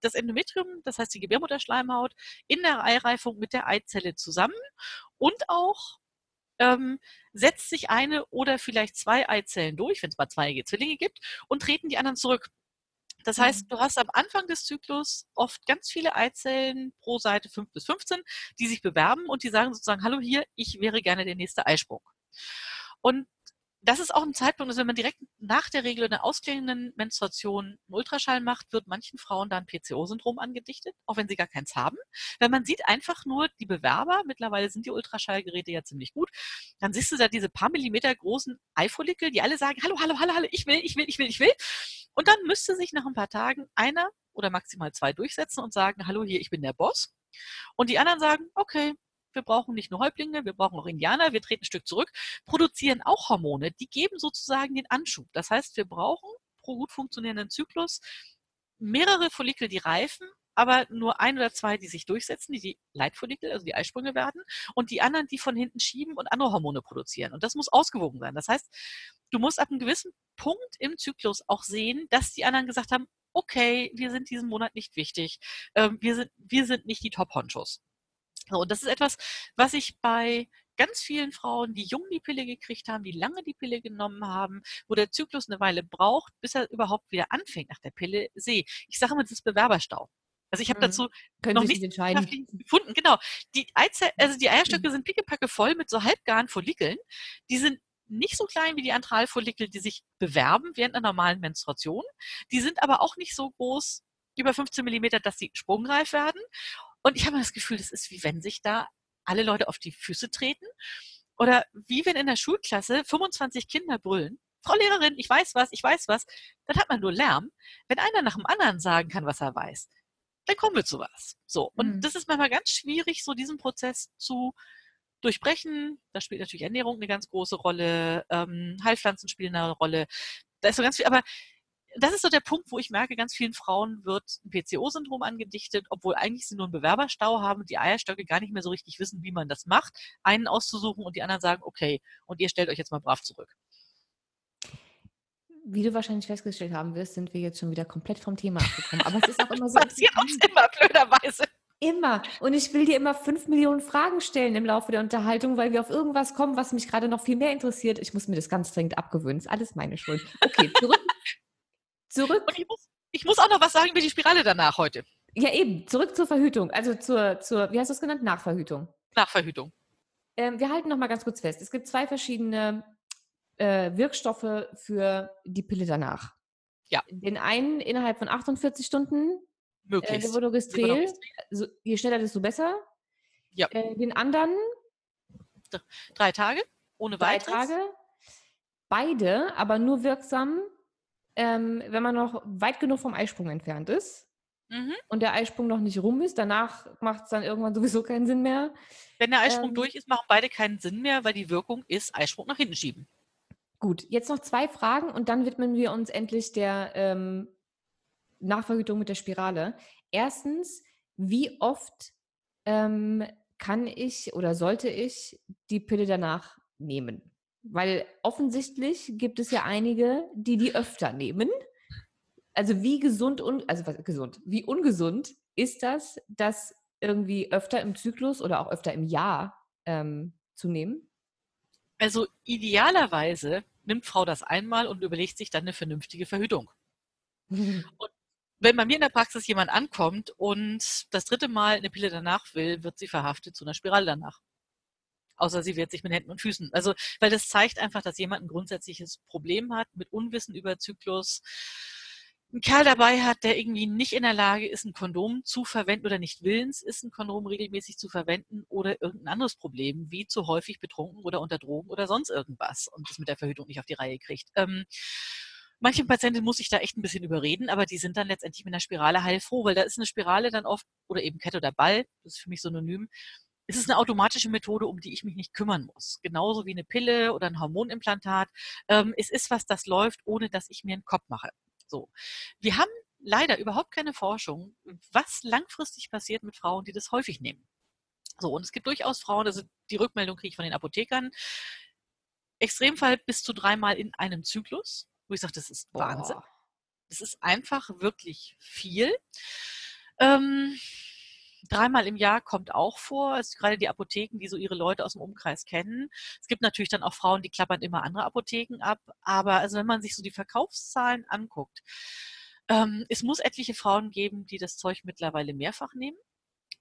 das Endometrium, das heißt die Gebärmutterschleimhaut, in der Eireifung mit der Eizelle zusammen und auch ähm, setzt sich eine oder vielleicht zwei Eizellen durch, wenn es mal zwei Zwillinge gibt, und treten die anderen zurück. Das Mhm. heißt, du hast am Anfang des Zyklus oft ganz viele Eizellen pro Seite 5 bis 15, die sich bewerben und die sagen sozusagen, hallo hier, ich wäre gerne der nächste Eisprung. Und das ist auch ein Zeitpunkt, also wenn man direkt nach der Regel einer ausklingenden Menstruation einen Ultraschall macht, wird manchen Frauen dann PCO-Syndrom angedichtet, auch wenn sie gar keins haben. Weil man sieht einfach nur die Bewerber, mittlerweile sind die Ultraschallgeräte ja ziemlich gut, dann siehst du da diese paar Millimeter großen Eifollikel, die alle sagen, hallo, hallo, hallo, hallo, ich will, ich will, ich will, ich will. Und dann müsste sich nach ein paar Tagen einer oder maximal zwei durchsetzen und sagen, hallo, hier, ich bin der Boss. Und die anderen sagen, okay, wir brauchen nicht nur Häuptlinge, wir brauchen auch Indianer, wir treten ein Stück zurück, produzieren auch Hormone, die geben sozusagen den Anschub. Das heißt, wir brauchen pro gut funktionierenden Zyklus mehrere Follikel, die reifen, aber nur ein oder zwei, die sich durchsetzen, die die Leitfollikel, also die Eisprünge werden, und die anderen, die von hinten schieben und andere Hormone produzieren. Und das muss ausgewogen sein. Das heißt, du musst ab einem gewissen Punkt im Zyklus auch sehen, dass die anderen gesagt haben, okay, wir sind diesen Monat nicht wichtig, ähm, wir, sind, wir sind nicht die Top-Honchos. So, und das ist etwas, was ich bei ganz vielen Frauen, die jung die Pille gekriegt haben, die lange die Pille genommen haben, wo der Zyklus eine Weile braucht, bis er überhaupt wieder anfängt nach der Pille, sehe. Ich sage immer, das ist Bewerberstau. Also ich habe Mhm. dazu Können noch sich nicht nicht entscheiden. wissenschaftlich gefunden. Genau. Die, Eize also die Eierstöcke sind pickepacke voll mit so halbgaren Follikeln. Die sind nicht so klein wie die Antralfollikel, die sich bewerben während einer normalen Menstruation. Die sind aber auch nicht so groß, über 15 Millimeter, dass sie sprungreif werden. Und ich habe das Gefühl, das ist wie wenn sich da alle Leute auf die Füße treten. Oder wie wenn in der Schulklasse 25 Kinder brüllen. Frau Lehrerin, ich weiß was, ich weiß was. Dann hat man nur Lärm. Wenn einer nach dem anderen sagen kann, was er weiß, dann kommen wir zu was. So. Und Mhm. das ist manchmal ganz schwierig, so diesen Prozess zu durchbrechen. Da spielt natürlich Ernährung eine ganz große Rolle, ähm, Heilpflanzen spielen eine Rolle. Da ist so ganz viel, aber das ist so der Punkt, wo ich merke, ganz vielen Frauen wird ein PCO-Syndrom angedichtet, obwohl eigentlich sie nur einen Bewerberstau haben und die Eierstöcke gar nicht mehr so richtig wissen, wie man das macht, einen auszusuchen und die anderen sagen, okay, und ihr stellt euch jetzt mal brav zurück. Wie du wahrscheinlich festgestellt haben wirst, sind wir jetzt schon wieder komplett vom Thema abgekommen. Aber es ist auch immer so. Passiert uns immer, blöderweise. Immer. Und ich will dir immer fünf Millionen Fragen stellen im Laufe der Unterhaltung, weil wir auf irgendwas kommen, was mich gerade noch viel mehr interessiert. Ich muss mir das ganz dringend abgewöhnen. Ist alles meine Schuld. Okay, zurück. zurück. Und ich muss, ich muss auch noch was sagen über die Spirale danach heute. Ja, eben. Zurück zur Verhütung. Also zur, zur wie hast du es genannt? Nachverhütung. Nachverhütung. Ähm, wir halten noch mal ganz kurz fest. Es gibt zwei verschiedene äh, Wirkstoffe für die Pille danach. Ja. Den einen innerhalb von 48 Stunden, Möglichst. Levodogestrel. Levodogestrel. So, je schneller, desto besser. Ja. Äh, den anderen Drei Tage, ohne drei weiteres. Tage. Beide, aber nur wirksam, ähm, wenn man noch weit genug vom Eisprung entfernt ist Mhm. und der Eisprung noch nicht rum ist. Danach macht es dann irgendwann sowieso keinen Sinn mehr. Wenn der Eisprung Ähm, durch ist, machen beide keinen Sinn mehr, weil die Wirkung ist Eisprung nach hinten schieben. Gut, jetzt noch zwei Fragen und dann widmen wir uns endlich der ähm, Nachverhütung mit der Spirale. Erstens, wie oft ähm, kann ich oder sollte ich die Pille danach nehmen? Weil offensichtlich gibt es ja einige, die die öfter nehmen. Also wie gesund und also was, gesund, wie ungesund ist das, das irgendwie öfter im Zyklus oder auch öfter im Jahr ähm, zu nehmen? Also idealerweise nimmt Frau das einmal und überlegt sich dann eine vernünftige Verhütung. Und wenn bei mir in der Praxis jemand ankommt und das dritte Mal eine Pille danach will, wird sie verhaftet zu einer Spirale danach. Außer sie wehrt sich mit Händen und Füßen. Also, weil das zeigt einfach, dass jemand ein grundsätzliches Problem hat mit Unwissen über Zyklus, einen Kerl dabei hat, der irgendwie nicht in der Lage ist, ein Kondom zu verwenden oder nicht willens ist, ein Kondom regelmäßig zu verwenden oder irgendein anderes Problem, wie zu häufig betrunken oder unter Drogen oder sonst irgendwas und das mit der Verhütung nicht auf die Reihe kriegt. Ähm, manche Patienten muss ich da echt ein bisschen überreden, aber die sind dann letztendlich mit einer Spirale heilfroh, weil da ist eine Spirale dann oft, oder eben Kette oder Ball, das ist für mich synonym, es ist eine automatische Methode, um die ich mich nicht kümmern muss. Genauso wie eine Pille oder ein Hormonimplantat. Ähm, es ist was, das läuft, ohne dass ich mir einen Kopf mache. So. Wir haben leider überhaupt keine Forschung, was langfristig passiert mit Frauen, die das häufig nehmen. So, und es gibt durchaus Frauen, also die Rückmeldung kriege ich von den Apothekern, Extremfall bis zu dreimal in einem Zyklus, wo ich sage, das ist Wahnsinn. Boah. Das ist einfach wirklich viel. Ähm, dreimal im Jahr kommt auch vor. Es gerade die Apotheken, die so ihre Leute aus dem Umkreis kennen. Es gibt natürlich dann auch Frauen, die klappern immer andere Apotheken ab. Aber also wenn man sich so die Verkaufszahlen anguckt, ähm, es muss etliche Frauen geben, die das Zeug mittlerweile mehrfach nehmen.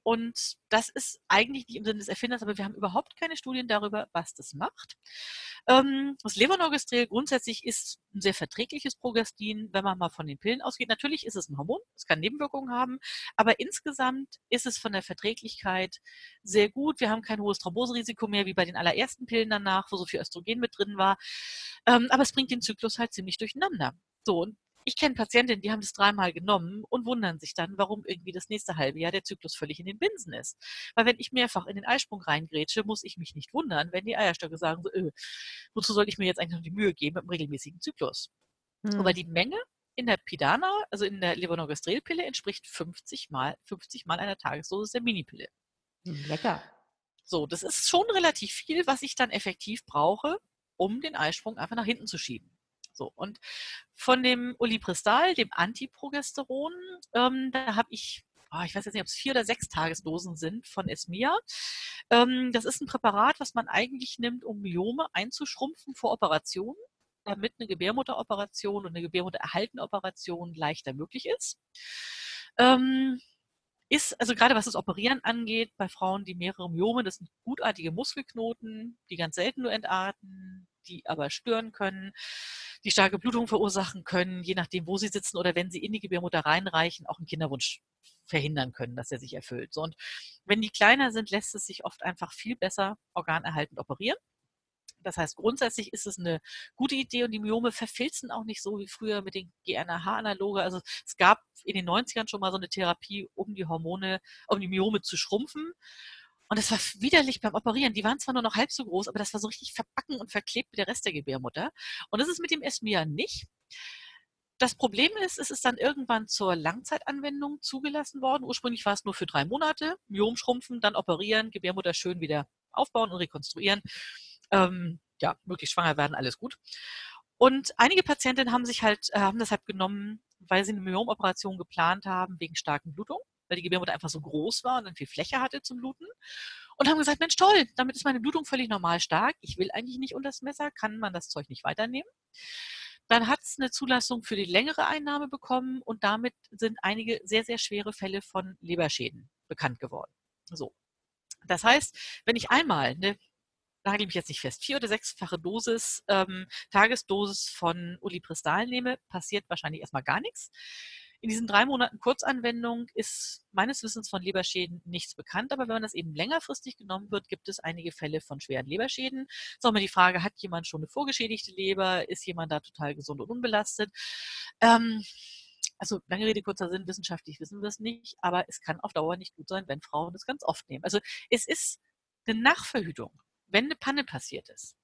Und das ist eigentlich nicht im Sinne des Erfinders, aber wir haben überhaupt keine Studien darüber, was das macht. Ähm, das Levonorgestrel grundsätzlich ist ein sehr verträgliches Progestin, wenn man mal von den Pillen ausgeht. Natürlich ist es ein Hormon, es kann Nebenwirkungen haben, aber insgesamt ist es von der Verträglichkeit sehr gut. Wir haben kein hohes Thromboserisiko mehr, wie bei den allerersten Pillen danach, wo so viel Östrogen mit drin war. Ähm, aber es bringt den Zyklus halt ziemlich durcheinander. So, und ich kenne Patientinnen, die haben das dreimal genommen und wundern sich dann, warum irgendwie das nächste halbe Jahr der Zyklus völlig in den Binsen ist. Weil wenn ich mehrfach in den Eisprung reingrätsche, muss ich mich nicht wundern, wenn die Eierstöcke sagen, so, öh, wozu soll ich mir jetzt eigentlich noch die Mühe geben mit einem regelmäßigen Zyklus? Hm. Weil die Menge in der Pidana, also in der Levonorgestrelpille, entspricht 50 mal, 50 mal einer Tagesdosis der Minipille. Hm, lecker. So, das ist schon relativ viel, was ich dann effektiv brauche, um den Eisprung einfach nach hinten zu schieben. So, und von dem Olipristal, dem Antiprogesteron, ähm, da habe ich oh, ich weiß jetzt nicht, ob es vier oder sechs Tagesdosen sind von Esmia. Ähm, das ist ein Präparat, was man eigentlich nimmt, um Myome einzuschrumpfen vor Operationen, damit eine Gebärmutteroperation und eine gebärmuttererhaltene Operation leichter möglich ist. Ähm, ist, also gerade was das Operieren angeht, bei Frauen, die mehrere Myome, das sind gutartige Muskelknoten, die ganz selten nur entarten, die aber stören können, die starke Blutung verursachen können, je nachdem, wo sie sitzen oder wenn sie in die Gebärmutter reinreichen, auch einen Kinderwunsch verhindern können, dass er sich erfüllt. So, und wenn die kleiner sind, lässt es sich oft einfach viel besser organerhaltend operieren. Das heißt, grundsätzlich ist es eine gute Idee und die Myome verfilzen auch nicht so wie früher mit den GNRH-Analoge. Also es gab in den 90ern schon mal so eine Therapie, um die Hormone, um die Myome zu schrumpfen. Und das war widerlich beim Operieren. Die waren zwar nur noch halb so groß, aber das war so richtig verbacken und verklebt wie der Rest der Gebärmutter. Und das ist mit dem Esmia nicht. Das Problem ist, es ist dann irgendwann zur Langzeitanwendung zugelassen worden. Ursprünglich war es nur für drei Monate. Myom schrumpfen, dann operieren, Gebärmutter schön wieder aufbauen und rekonstruieren. Ähm, ja, möglichst schwanger werden, alles gut. Und einige Patientinnen haben sich halt, äh, haben das halt genommen, weil sie eine Myomoperation geplant haben, wegen starken Blutungen weil die Gebärmutter einfach so groß war und dann viel Fläche hatte zum Bluten. Und haben gesagt, Mensch, toll, damit ist meine Blutung völlig normal stark. Ich will eigentlich nicht unter das Messer, kann man das Zeug nicht weiternehmen. Dann hat es eine Zulassung für die längere Einnahme bekommen und damit sind einige sehr, sehr schwere Fälle von Leberschäden bekannt geworden. So. Das heißt, wenn ich einmal eine nagel mich jetzt nicht fest, vier- oder sechsfache Dosis, ähm, Tagesdosis von Ulipristal nehme, passiert wahrscheinlich erstmal gar nichts. In diesen drei Monaten Kurzanwendung ist meines Wissens von Leberschäden nichts bekannt, aber wenn man das eben längerfristig genommen wird, gibt es einige Fälle von schweren Leberschäden. Ist auch mal die Frage, hat jemand schon eine vorgeschädigte Leber? Ist jemand da total gesund und unbelastet? Ähm, also lange Rede, kurzer Sinn, wissenschaftlich wissen wir es nicht, aber es kann auf Dauer nicht gut sein, wenn Frauen das ganz oft nehmen. Also es ist eine Nachverhütung, wenn eine Panne passiert ist.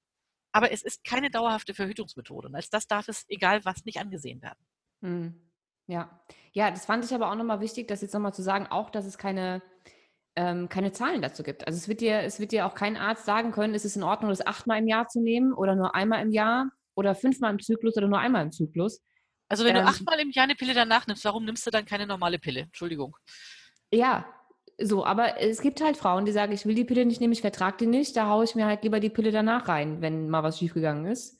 Aber es ist keine dauerhafte Verhütungsmethode. Und als das darf es, egal was, nicht angesehen werden. Hm. Ja. Ja, das fand ich aber auch nochmal wichtig, das jetzt nochmal zu sagen, auch, dass es keine, ähm, keine Zahlen dazu gibt. Also es wird dir, es wird dir auch kein Arzt sagen können, ist es in Ordnung, das achtmal im Jahr zu nehmen oder nur einmal im Jahr oder fünfmal im Zyklus oder nur einmal im Zyklus. Also wenn ähm, du achtmal im Jahr eine Pille danach nimmst, warum nimmst du dann keine normale Pille? Entschuldigung. Ja, so, aber es gibt halt Frauen, die sagen, ich will die Pille nicht nehmen, ich vertrage die nicht, da haue ich mir halt lieber die Pille danach rein, wenn mal was schiefgegangen ist.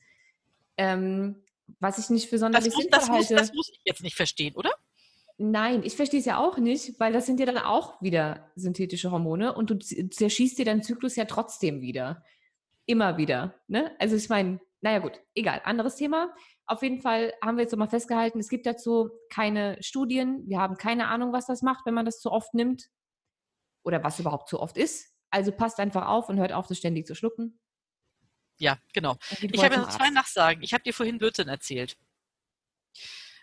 Ähm, was ich nicht für sonderlich das muss, das halte. Muss, das muss ich jetzt nicht verstehen, oder? Nein, ich verstehe es ja auch nicht, weil das sind ja dann auch wieder synthetische Hormone und du zerschießt dir deinen Zyklus ja trotzdem wieder. Immer wieder. Ne? Also ich meine, naja gut, egal, anderes Thema. Auf jeden Fall haben wir jetzt nochmal festgehalten, es gibt dazu keine Studien. Wir haben keine Ahnung, was das macht, wenn man das zu oft nimmt oder was überhaupt zu oft ist. Also passt einfach auf und hört auf, das ständig zu schlucken. Ja, genau. Ich habe ja noch zwei Nachsagen. Ich habe dir vorhin Blödsinn erzählt.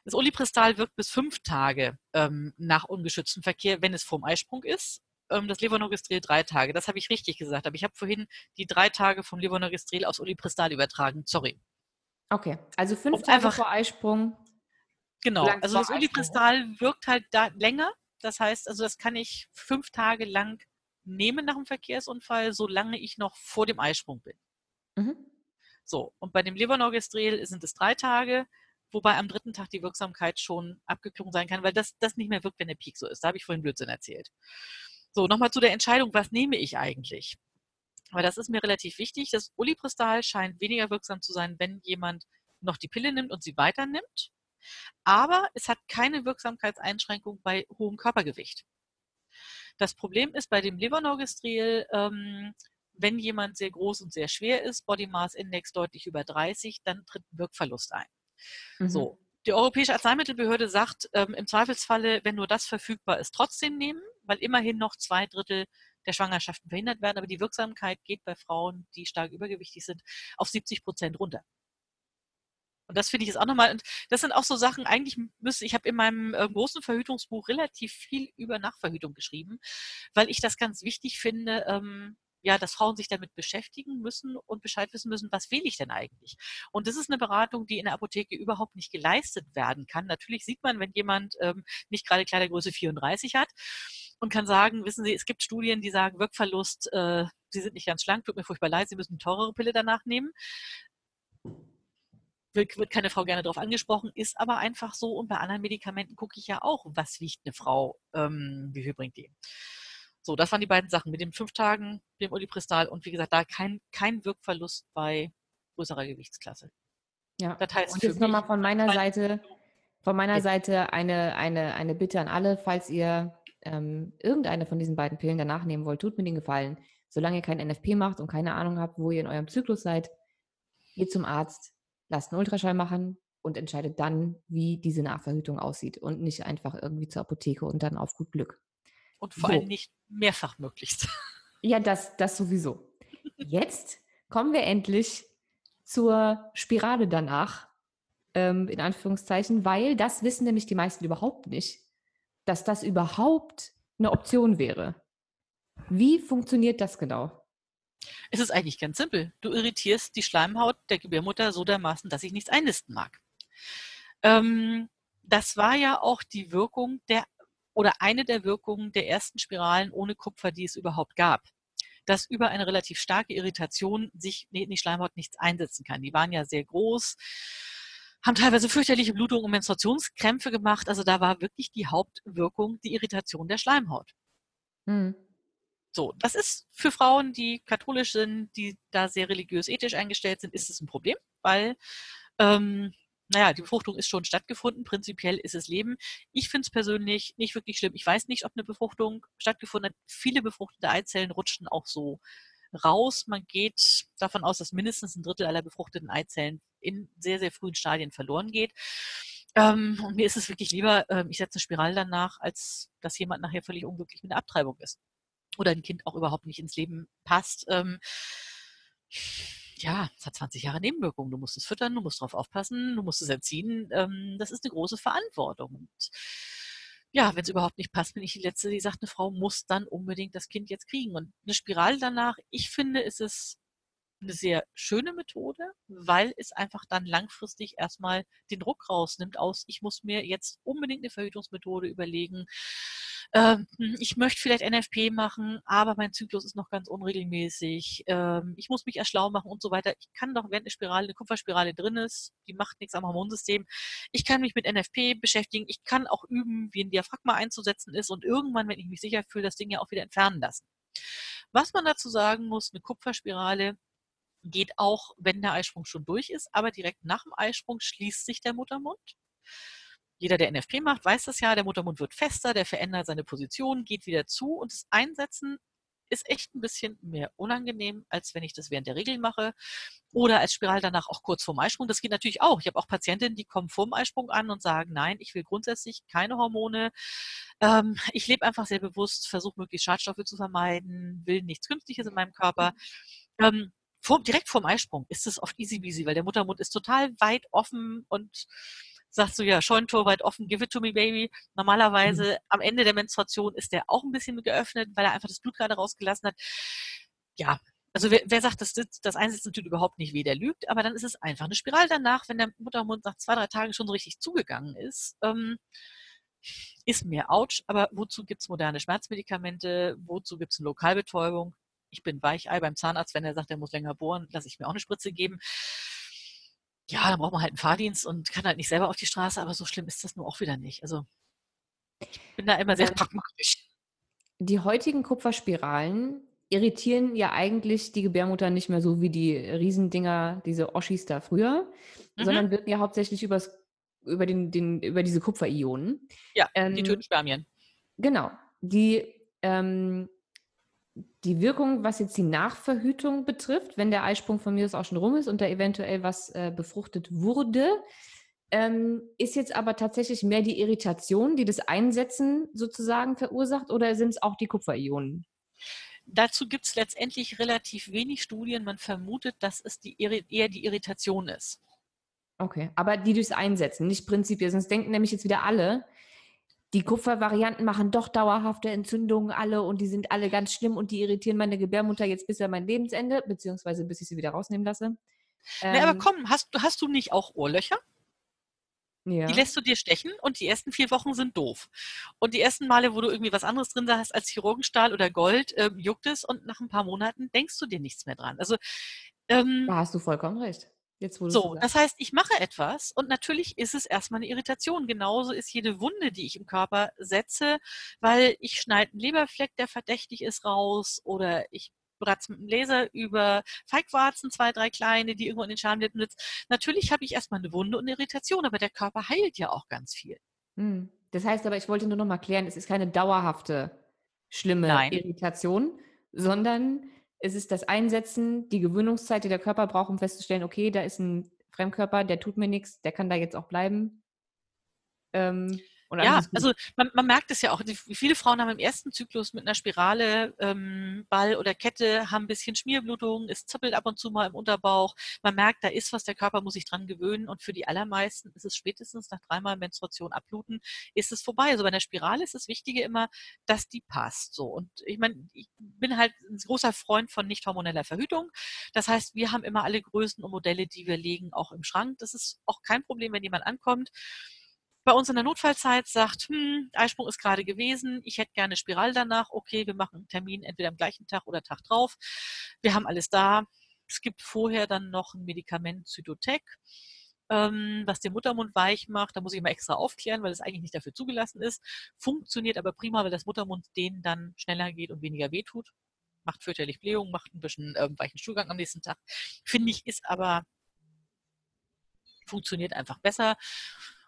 Das Olipristal wirkt bis fünf Tage ähm, nach ungeschütztem Verkehr, wenn es vorm Eisprung ist. Ähm, das Levonorgestrel drei Tage. Das habe ich richtig gesagt. Aber ich habe vorhin die drei Tage vom Levonorgestrel aufs Olipristal übertragen. Sorry. Okay, also fünf Tage einfach, vor Eisprung. Genau, also das Olipristal wirkt halt da länger. Das heißt, also das kann ich fünf Tage lang nehmen nach dem Verkehrsunfall, solange ich noch vor dem Eisprung bin. Mhm. So, und bei dem Levonorgestrel sind es drei Tage wobei am dritten Tag die Wirksamkeit schon abgeklungen sein kann, weil das, das nicht mehr wirkt, wenn der Peak so ist. Da habe ich vorhin Blödsinn erzählt. So, nochmal zu der Entscheidung, was nehme ich eigentlich? Weil das ist mir relativ wichtig. Das Ulipristal scheint weniger wirksam zu sein, wenn jemand noch die Pille nimmt und sie weiter nimmt. Aber es hat keine Wirksamkeitseinschränkung bei hohem Körpergewicht. Das Problem ist bei dem Levonorgestrel, ähm, wenn jemand sehr groß und sehr schwer ist, Body Mass Index deutlich über 30, dann tritt Wirkverlust ein. Mhm. So. Die Europäische Arzneimittelbehörde sagt, ähm, im Zweifelsfalle, wenn nur das verfügbar ist, trotzdem nehmen, weil immerhin noch zwei Drittel der Schwangerschaften verhindert werden. Aber die Wirksamkeit geht bei Frauen, die stark übergewichtig sind, auf 70 Prozent runter. Und das finde ich jetzt auch nochmal, und das sind auch so Sachen, eigentlich müsste, ich habe in meinem äh, großen Verhütungsbuch relativ viel über Nachverhütung geschrieben, weil ich das ganz wichtig finde, ähm, ja, dass Frauen sich damit beschäftigen müssen und Bescheid wissen müssen, was will ich denn eigentlich? Und das ist eine Beratung, die in der Apotheke überhaupt nicht geleistet werden kann. Natürlich sieht man, wenn jemand ähm, nicht gerade Kleidergröße 34 hat und kann sagen, wissen Sie, es gibt Studien, die sagen, Wirkverlust, äh, Sie sind nicht ganz schlank, tut mir furchtbar leid, Sie müssen eine teurere Pille danach nehmen wird keine Frau gerne darauf angesprochen, ist aber einfach so. Und bei anderen Medikamenten gucke ich ja auch, was wiegt eine Frau, ähm, wie viel bringt die. So, das waren die beiden Sachen mit den fünf Tagen, dem Olipristal und wie gesagt, da kein, kein Wirkverlust bei größerer Gewichtsklasse. Ja, das heißt und jetzt nochmal von meiner Seite, von meiner Seite eine, eine, eine Bitte an alle, falls ihr ähm, irgendeine von diesen beiden Pillen danach nehmen wollt, tut mir den Gefallen. Solange ihr kein NFP macht und keine Ahnung habt, wo ihr in eurem Zyklus seid, geht zum Arzt, lasst einen Ultraschall machen und entscheidet dann, wie diese Nachverhütung aussieht und nicht einfach irgendwie zur Apotheke und dann auf gut Glück. Und vor so. allem nicht mehrfach möglichst. Ja, das, das sowieso. Jetzt kommen wir endlich zur Spirale danach, ähm, in Anführungszeichen, weil das wissen nämlich die meisten überhaupt nicht, dass das überhaupt eine Option wäre. Wie funktioniert das genau? Es ist eigentlich ganz simpel. Du irritierst die Schleimhaut der Gebärmutter so dermaßen, dass ich nichts einnisten mag. Ähm, das war ja auch die Wirkung der oder eine der Wirkungen der ersten Spiralen ohne Kupfer, die es überhaupt gab dass über eine relativ starke Irritation sich in die Schleimhaut nichts einsetzen kann. Die waren ja sehr groß, haben teilweise fürchterliche Blutungen und Menstruationskrämpfe gemacht. Also da war wirklich die Hauptwirkung die Irritation der Schleimhaut. Hm. So, das ist für Frauen, die katholisch sind, die da sehr religiös-ethisch eingestellt sind, ist es ein Problem, weil ähm, naja, die Befruchtung ist schon stattgefunden, prinzipiell ist es Leben. Ich finde es persönlich nicht wirklich schlimm. Ich weiß nicht, ob eine Befruchtung stattgefunden hat. Viele befruchtete Eizellen rutschen auch so raus. Man geht davon aus, dass mindestens ein Drittel aller befruchteten Eizellen in sehr, sehr frühen Stadien verloren geht. Ähm, und mir ist es wirklich lieber, ähm, ich setze eine Spirale danach, als dass jemand nachher völlig unglücklich mit einer Abtreibung ist. Oder ein Kind auch überhaupt nicht ins Leben passt. Ähm, ja, es hat 20 Jahre Nebenwirkungen. Du musst es füttern, du musst darauf aufpassen, du musst es erziehen. Ähm, das ist eine große Verantwortung. Und ja, wenn es überhaupt nicht passt, bin ich die Letzte, die sagt, eine Frau muss dann unbedingt das Kind jetzt kriegen. Und eine Spirale danach, ich finde, ist es eine sehr schöne Methode, weil es einfach dann langfristig erstmal den Druck rausnimmt aus, ich muss mir jetzt unbedingt eine Verhütungsmethode überlegen. Ähm, ich möchte vielleicht NFP machen, aber mein Zyklus ist noch ganz unregelmäßig. Ähm, ich muss mich erst schlau machen und so weiter. Ich kann doch, wenn eine Spirale, eine Kupferspirale drin ist, die macht nichts am Hormonsystem. Ich kann mich mit NFP beschäftigen. Ich kann auch üben, wie ein Diaphragma einzusetzen ist und irgendwann, wenn ich mich sicher fühle, das Ding ja auch wieder entfernen lassen. Was man dazu sagen muss, eine Kupferspirale geht auch, wenn der Eisprung schon durch ist, aber direkt nach dem Eisprung schließt sich der Muttermund. Jeder, der NFP macht, weiß das ja, der Muttermund wird fester, der verändert seine Position, geht wieder zu und das Einsetzen ist echt ein bisschen mehr unangenehm, als wenn ich das während der Regel mache oder als Spiral danach auch kurz vorm Eisprung. Das geht natürlich auch. Ich habe auch Patientinnen, die kommen vorm Eisprung an und sagen, nein, ich will grundsätzlich keine Hormone. Ähm, ich lebe einfach sehr bewusst, versuche möglichst Schadstoffe zu vermeiden, will nichts Künstliches in meinem Körper. Ähm, vor, direkt vorm Eisprung ist es oft easy peasy, weil der Muttermund ist total weit offen und sagst du ja, Scheunentor weit offen, give it to me, baby. Normalerweise mhm. am Ende der Menstruation ist der auch ein bisschen geöffnet, weil er einfach das Blut gerade rausgelassen hat. Ja, also wer, wer sagt, das, das Einsetzen tut überhaupt nicht weh, der lügt, aber dann ist es einfach eine Spirale danach, wenn der Muttermund nach zwei, drei Tagen schon so richtig zugegangen ist. Ähm, ist mehr Autsch, aber wozu gibt es moderne Schmerzmedikamente? Wozu gibt es eine Lokalbetäubung? ich bin Weichei beim Zahnarzt, wenn er sagt, er muss länger bohren, lasse ich mir auch eine Spritze geben. Ja, dann braucht man halt einen Fahrdienst und kann halt nicht selber auf die Straße, aber so schlimm ist das nur auch wieder nicht. Also ich bin da immer sehr pragmatisch. Die heutigen Kupferspiralen irritieren ja eigentlich die Gebärmutter nicht mehr so wie die Riesendinger, diese Oschis da früher, mhm. sondern wirken ja hauptsächlich übers, über, den, den, über diese Kupferionen. Ja, ähm, die töten Spermien. Genau. Die ähm, die Wirkung, was jetzt die Nachverhütung betrifft, wenn der Eisprung von mir aus auch schon rum ist und da eventuell was äh, befruchtet wurde, ähm, ist jetzt aber tatsächlich mehr die Irritation, die das Einsetzen sozusagen verursacht oder sind es auch die Kupferionen? Dazu gibt es letztendlich relativ wenig Studien. Man vermutet, dass es die, eher die Irritation ist. Okay, aber die durchs Einsetzen, nicht prinzipiell. Sonst denken nämlich jetzt wieder alle, die Kupfervarianten machen doch dauerhafte Entzündungen alle und die sind alle ganz schlimm und die irritieren meine Gebärmutter jetzt bis an mein Lebensende, beziehungsweise bis ich sie wieder rausnehmen lasse. Ähm, nee, aber ähm, komm, hast, hast du nicht auch Ohrlöcher? Ja. Die lässt du dir stechen und die ersten vier Wochen sind doof. Und die ersten Male, wo du irgendwie was anderes drin hast als Chirurgenstahl oder Gold, ähm, juckt es und nach ein paar Monaten denkst du dir nichts mehr dran. Also ähm, da hast du vollkommen recht. So, das heißt, ich mache etwas und natürlich ist es erstmal eine Irritation. Genauso ist jede Wunde, die ich im Körper setze, weil ich schneide einen Leberfleck, der verdächtig ist, raus oder ich bratze mit dem Laser über Feigwarzen, zwei, drei kleine, die irgendwo in den Schamlippen sitzen. Natürlich habe ich erstmal eine Wunde und eine Irritation, aber der Körper heilt ja auch ganz viel. Hm. Das heißt aber, ich wollte nur noch mal klären, es ist keine dauerhafte schlimme Nein. Irritation, sondern es ist das Einsetzen, die Gewöhnungszeit, die der Körper braucht, um festzustellen, okay, da ist ein Fremdkörper, der tut mir nichts, der kann da jetzt auch bleiben. Ähm, ja, also man, man, merkt es ja auch. Die, viele Frauen haben im ersten Zyklus mit einer Spirale, ähm, Ball oder Kette, haben ein bisschen Schmierblutung, es zippelt ab und zu mal im Unterbauch. Man merkt, da ist was, der Körper muss sich dran gewöhnen. Und für die allermeisten ist es spätestens nach dreimal Menstruation abbluten, ist es vorbei. Also bei einer Spirale ist das Wichtige immer, dass die passt. So. Und ich meine, ich bin halt ein großer Freund von nicht hormoneller Verhütung. Das heißt, wir haben immer alle Größen und Modelle, die wir legen, auch im Schrank. Das ist auch kein Problem, wenn jemand ankommt bei uns in der Notfallzeit sagt, hm, Eisprung ist gerade gewesen, ich hätte gerne Spiral danach, okay, wir machen einen Termin entweder am gleichen Tag oder Tag drauf. Wir haben alles da. Es gibt vorher dann noch ein Medikament Zytotec, ähm, was den Muttermund weich macht. Da muss ich mal extra aufklären, weil es eigentlich nicht dafür zugelassen ist. Funktioniert aber prima, weil das Muttermund denen dann schneller geht und weniger wehtut. Macht fürchterlich Blähung, macht ein bisschen ähm, weichen Stuhlgang am nächsten Tag. Finde ich, ist aber funktioniert einfach besser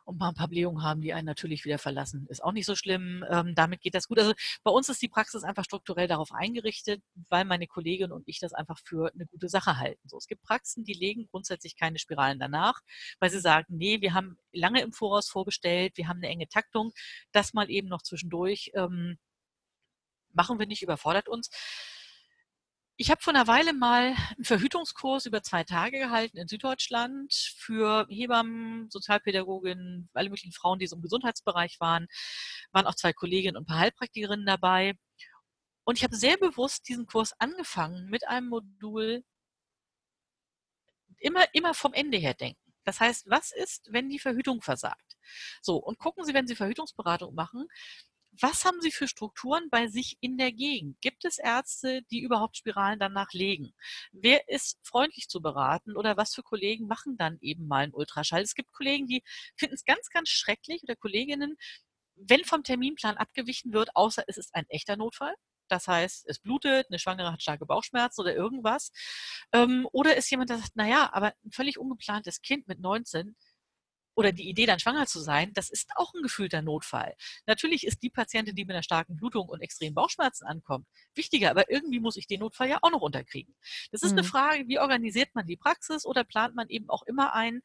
und mal ein paar Blähungen haben, die einen natürlich wieder verlassen. Ist auch nicht so schlimm. Ähm, damit geht das gut. Also bei uns ist die Praxis einfach strukturell darauf eingerichtet, weil meine Kollegin und ich das einfach für eine gute Sache halten. So, es gibt Praxen, die legen grundsätzlich keine Spiralen danach, weil sie sagen, nee, wir haben lange im Voraus vorbestellt, wir haben eine enge Taktung, das mal eben noch zwischendurch ähm, machen wir nicht, überfordert uns. Ich habe vor einer Weile mal einen Verhütungskurs über zwei Tage gehalten in Süddeutschland für Hebammen, Sozialpädagoginnen, alle möglichen Frauen, die so im Gesundheitsbereich waren. Waren auch zwei Kolleginnen und ein paar Heilpraktikerinnen dabei. Und ich habe sehr bewusst diesen Kurs angefangen mit einem Modul immer, immer vom Ende her denken. Das heißt, was ist, wenn die Verhütung versagt? So, und gucken Sie, wenn Sie Verhütungsberatung machen, was haben Sie für Strukturen bei sich in der Gegend? Gibt es Ärzte, die überhaupt Spiralen danach legen? Wer ist freundlich zu beraten oder was für Kollegen machen dann eben mal einen Ultraschall? Es gibt Kollegen, die finden es ganz, ganz schrecklich oder Kolleginnen, wenn vom Terminplan abgewichen wird, außer es ist ein echter Notfall, das heißt, es blutet, eine Schwangere hat starke Bauchschmerzen oder irgendwas. Ähm, oder ist jemand, der sagt, naja, aber ein völlig ungeplantes Kind mit 19 oder die Idee, dann schwanger zu sein, das ist auch ein gefühlter Notfall. Natürlich ist die Patientin, die mit einer starken Blutung und extremen Bauchschmerzen ankommt, wichtiger, aber irgendwie muss ich den Notfall ja auch noch unterkriegen. Das ist mhm. eine Frage, wie organisiert man die Praxis oder plant man eben auch immer ein,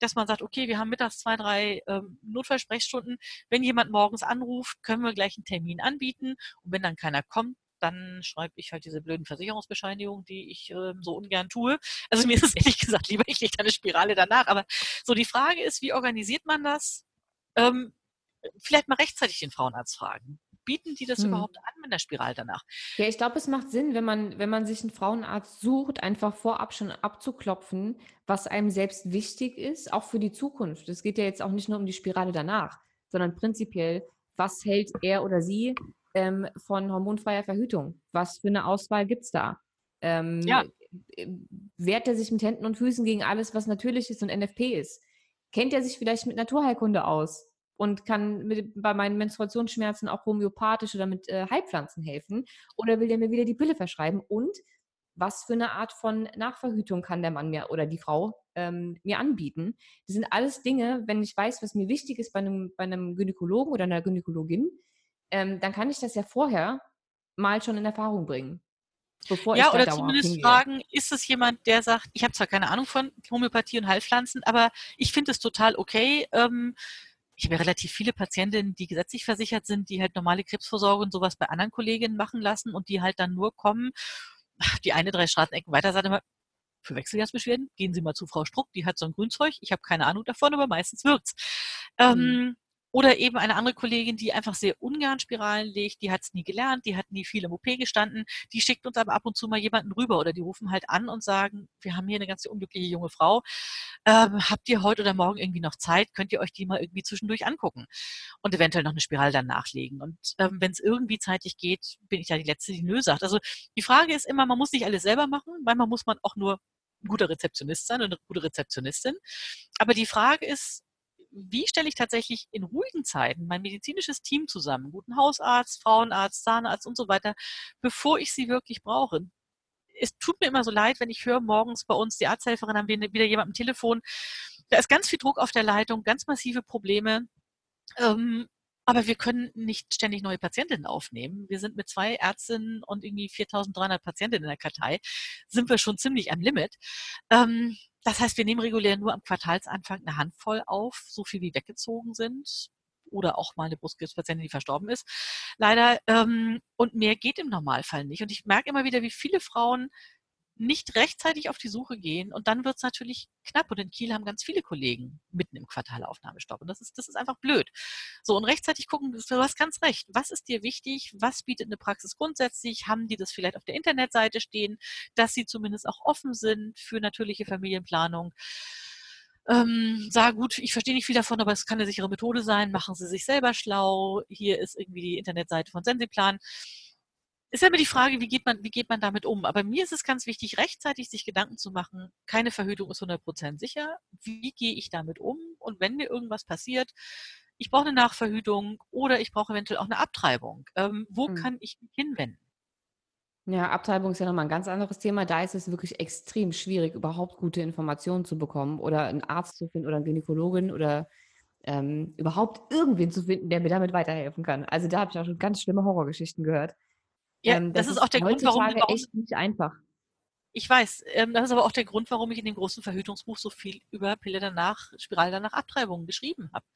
dass man sagt, okay, wir haben mittags zwei, drei ähm, Notfallsprechstunden. Wenn jemand morgens anruft, können wir gleich einen Termin anbieten. Und wenn dann keiner kommt, dann schreibe ich halt diese blöden Versicherungsbescheinigungen, die ich äh, so ungern tue. Also mir ist es ehrlich gesagt lieber, ich lege eine Spirale danach. Aber so die Frage ist, wie organisiert man das? Ähm, vielleicht mal rechtzeitig den Frauenarzt fragen bieten die das hm. überhaupt an mit der Spirale danach? Ja, ich glaube, es macht Sinn, wenn man, wenn man sich einen Frauenarzt sucht, einfach vorab schon abzuklopfen, was einem selbst wichtig ist, auch für die Zukunft. Es geht ja jetzt auch nicht nur um die Spirale danach, sondern prinzipiell, was hält er oder sie ähm, von hormonfreier Verhütung? Was für eine Auswahl gibt es da? Ähm, ja. Wehrt er sich mit Händen und Füßen gegen alles, was natürlich ist und NFP ist? Kennt er sich vielleicht mit Naturheilkunde aus? und kann mit, bei meinen Menstruationsschmerzen auch homöopathisch oder mit äh, Heilpflanzen helfen? Oder will der mir wieder die Pille verschreiben? Und was für eine Art von Nachverhütung kann der Mann mir oder die Frau ähm, mir anbieten? Das sind alles Dinge, wenn ich weiß, was mir wichtig ist bei einem, bei einem Gynäkologen oder einer Gynäkologin, ähm, dann kann ich das ja vorher mal schon in Erfahrung bringen. Bevor ja, oder zumindest hingehe. fragen, ist es jemand, der sagt, ich habe zwar keine Ahnung von Homöopathie und Heilpflanzen, aber ich finde es total okay, ähm, ich habe ja relativ viele Patientinnen, die gesetzlich versichert sind, die halt normale Krebsvorsorge und sowas bei anderen Kolleginnen machen lassen und die halt dann nur kommen, die eine drei Straßenecken weiter sagt immer, für Wechselgasbeschwerden, gehen Sie mal zu Frau Struck, die hat so ein Grünzeug, ich habe keine Ahnung davon, aber meistens wirkt's. Mhm. Ähm, oder eben eine andere Kollegin, die einfach sehr ungern Spiralen legt, die hat es nie gelernt, die hat nie viel im OP gestanden, die schickt uns aber ab und zu mal jemanden rüber oder die rufen halt an und sagen, wir haben hier eine ganz unglückliche junge Frau, ähm, habt ihr heute oder morgen irgendwie noch Zeit, könnt ihr euch die mal irgendwie zwischendurch angucken und eventuell noch eine Spirale dann nachlegen. Und ähm, wenn es irgendwie zeitlich geht, bin ich ja die Letzte, die nö sagt. Also die Frage ist immer, man muss nicht alles selber machen, manchmal muss man auch nur ein guter Rezeptionist sein und eine gute Rezeptionistin. Aber die Frage ist, wie stelle ich tatsächlich in ruhigen Zeiten mein medizinisches Team zusammen, guten Hausarzt, Frauenarzt, Zahnarzt und so weiter, bevor ich sie wirklich brauche. Es tut mir immer so leid, wenn ich höre, morgens bei uns die Arzthelferin haben wir wieder jemand am Telefon. Da ist ganz viel Druck auf der Leitung, ganz massive Probleme. Ähm, aber wir können nicht ständig neue Patientinnen aufnehmen. Wir sind mit zwei Ärztinnen und irgendwie 4300 Patientinnen in der Kartei, sind wir schon ziemlich am Limit. Ähm, das heißt, wir nehmen regulär nur am Quartalsanfang eine Handvoll auf, so viel wie weggezogen sind. Oder auch mal eine Brustkrebspatientin, die verstorben ist. Leider. Ähm, und mehr geht im Normalfall nicht. Und ich merke immer wieder, wie viele Frauen nicht rechtzeitig auf die Suche gehen und dann wird es natürlich knapp. Und in Kiel haben ganz viele Kollegen mitten im Quartal Aufnahmestopp. Und das ist, das ist einfach blöd. So, und rechtzeitig gucken, du hast ganz recht. Was ist dir wichtig? Was bietet eine Praxis grundsätzlich? Haben die das vielleicht auf der Internetseite stehen, dass sie zumindest auch offen sind für natürliche Familienplanung? Ähm, sag gut, ich verstehe nicht viel davon, aber es kann eine sichere Methode sein. Machen Sie sich selber schlau. Hier ist irgendwie die Internetseite von Sensiplan ist ja immer die Frage, wie geht man, wie geht man damit um? Aber mir ist es ganz wichtig, rechtzeitig sich Gedanken zu machen. Keine Verhütung ist 100% sicher. Wie gehe ich damit um? Und wenn mir irgendwas passiert, ich brauche eine Nachverhütung oder ich brauche eventuell auch eine Abtreibung. Ähm, wo hm. kann ich mich hinwenden? Ja, Abtreibung ist ja nochmal ein ganz anderes Thema. Da ist es wirklich extrem schwierig, überhaupt gute Informationen zu bekommen oder einen Arzt zu finden oder eine Gynäkologin oder ähm, überhaupt irgendwen zu finden, der mir damit weiterhelfen kann. Also da habe ich auch schon ganz schlimme Horrorgeschichten gehört. Ja, ähm, das, das, ist auch der Grund, warum, warum echt nicht einfach. Ich weiß, ähm, das ist aber auch der Grund, warum ich in dem großen Verhütungsbuch so viel über Pille danach, Spirale danach Abtreibungen geschrieben habe.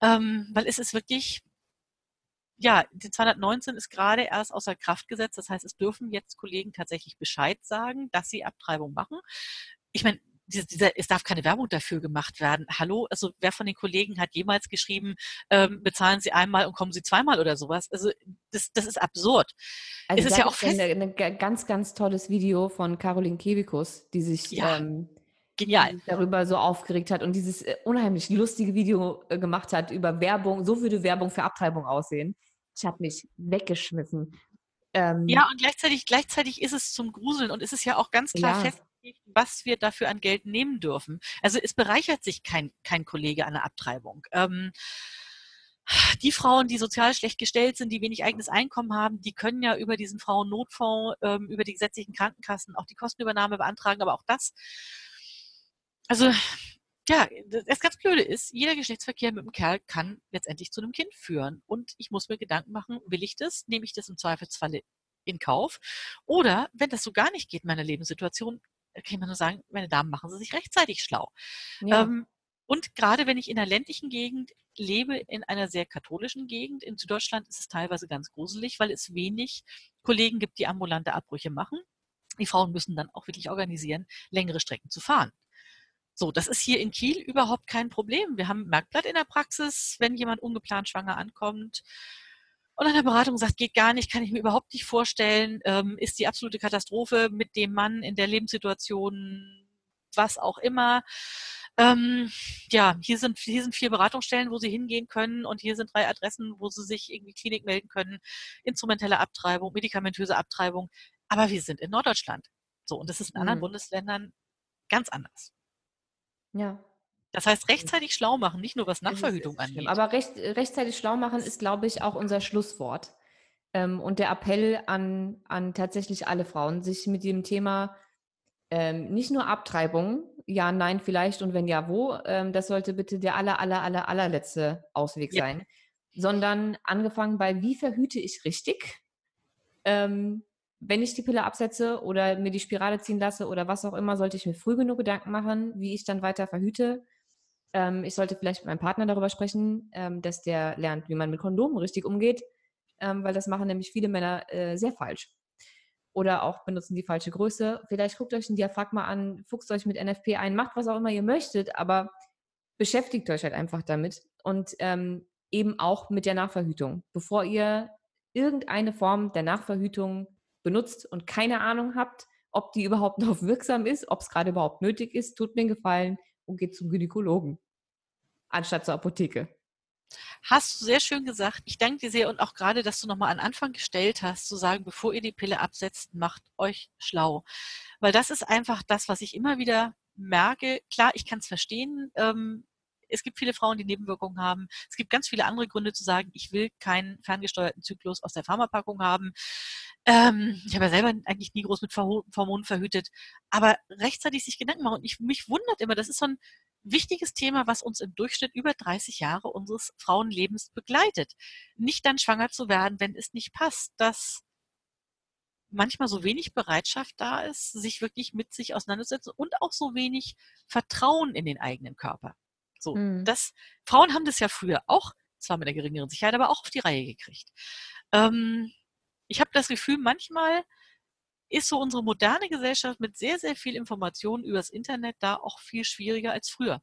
Ähm, weil es ist wirklich, ja, die 219 ist gerade erst außer Kraft gesetzt. Das heißt, es dürfen jetzt Kollegen tatsächlich Bescheid sagen, dass sie Abtreibung machen. Ich meine, dieser, es darf keine Werbung dafür gemacht werden. Hallo, also wer von den Kollegen hat jemals geschrieben, ähm, bezahlen Sie einmal und kommen Sie zweimal oder sowas? Also das, das ist absurd. Also es ist ja auch fest ein ganz, ganz tolles Video von Caroline Kebikus, die sich ja. ähm, Genial. darüber so aufgeregt hat und dieses äh, unheimlich lustige Video äh, gemacht hat über Werbung. So würde Werbung für Abtreibung aussehen. Ich habe mich weggeschmissen. Ähm, ja, und gleichzeitig, gleichzeitig ist es zum Gruseln und es ist ja auch ganz klar ja. festgelegt, was wir dafür an Geld nehmen dürfen. Also es bereichert sich kein, kein Kollege an der Abtreibung. Ähm, die Frauen, die sozial schlecht gestellt sind, die wenig eigenes Einkommen haben, die können ja über diesen Frauennotfonds, ähm, über die gesetzlichen Krankenkassen auch die Kostenübernahme beantragen, aber auch das also, ja, das ganz Blöde ist, jeder Geschlechtsverkehr mit einem Kerl kann letztendlich zu einem Kind führen. Und ich muss mir Gedanken machen, will ich das? Nehme ich das im Zweifelsfalle in Kauf? Oder, wenn das so gar nicht geht in meiner Lebenssituation, kann man nur sagen, meine Damen, machen Sie sich rechtzeitig schlau. Ja. Ähm, und gerade wenn ich in einer ländlichen Gegend lebe, in einer sehr katholischen Gegend, in Süddeutschland ist es teilweise ganz gruselig, weil es wenig Kollegen gibt, die ambulante Abbrüche machen. Die Frauen müssen dann auch wirklich organisieren, längere Strecken zu fahren. So, das ist hier in Kiel überhaupt kein Problem. Wir haben ein Merkblatt in der Praxis, wenn jemand ungeplant schwanger ankommt und an der Beratung sagt, geht gar nicht, kann ich mir überhaupt nicht vorstellen, ähm, ist die absolute Katastrophe mit dem Mann in der Lebenssituation, was auch immer. Ähm, ja, hier sind, hier sind vier Beratungsstellen, wo Sie hingehen können und hier sind drei Adressen, wo Sie sich irgendwie Klinik melden können. Instrumentelle Abtreibung, medikamentöse Abtreibung. Aber wir sind in Norddeutschland. So, und das ist in anderen mhm. Bundesländern ganz anders. Ja. Das heißt, rechtzeitig schlau machen, nicht nur was Nachverhütung angeht. Aber recht, rechtzeitig schlau machen ist, glaube ich, auch unser Schlusswort. Ähm, und der Appell an, an tatsächlich alle Frauen, sich mit dem Thema ähm, nicht nur Abtreibung, ja, nein, vielleicht und wenn ja, wo, ähm, das sollte bitte der aller, aller, aller, allerletzte Ausweg ja. sein, sondern angefangen bei, wie verhüte ich richtig? Ähm, wenn ich die Pille absetze oder mir die Spirale ziehen lasse oder was auch immer, sollte ich mir früh genug Gedanken machen, wie ich dann weiter verhüte. Ähm, ich sollte vielleicht mit meinem Partner darüber sprechen, ähm, dass der lernt, wie man mit Kondomen richtig umgeht, ähm, weil das machen nämlich viele Männer äh, sehr falsch. Oder auch benutzen die falsche Größe. Vielleicht guckt euch ein Diaphragma an, fuchst euch mit NFP ein, macht was auch immer ihr möchtet, aber beschäftigt euch halt einfach damit und ähm, eben auch mit der Nachverhütung. Bevor ihr irgendeine Form der Nachverhütung benutzt und keine Ahnung habt, ob die überhaupt noch wirksam ist, ob es gerade überhaupt nötig ist, tut mir einen Gefallen und geht zum Gynäkologen, anstatt zur Apotheke. Hast du sehr schön gesagt. Ich danke dir sehr und auch gerade, dass du nochmal an Anfang gestellt hast, zu sagen, bevor ihr die Pille absetzt, macht euch schlau. Weil das ist einfach das, was ich immer wieder merke. Klar, ich kann es verstehen. Ähm, es gibt viele Frauen, die Nebenwirkungen haben. Es gibt ganz viele andere Gründe zu sagen, ich will keinen ferngesteuerten Zyklus aus der Pharmapackung haben. Ähm, ich habe ja selber eigentlich nie groß mit Hormonen verhütet, aber rechtzeitig sich Gedanken machen. Und ich, mich wundert immer, das ist so ein wichtiges Thema, was uns im Durchschnitt über 30 Jahre unseres Frauenlebens begleitet. Nicht dann schwanger zu werden, wenn es nicht passt, dass manchmal so wenig Bereitschaft da ist, sich wirklich mit sich auseinanderzusetzen und auch so wenig Vertrauen in den eigenen Körper. So, mhm. das, Frauen haben das ja früher auch, zwar mit einer geringeren Sicherheit, aber auch auf die Reihe gekriegt. Ähm, ich habe das Gefühl, manchmal ist so unsere moderne Gesellschaft mit sehr, sehr viel Information übers Internet da auch viel schwieriger als früher.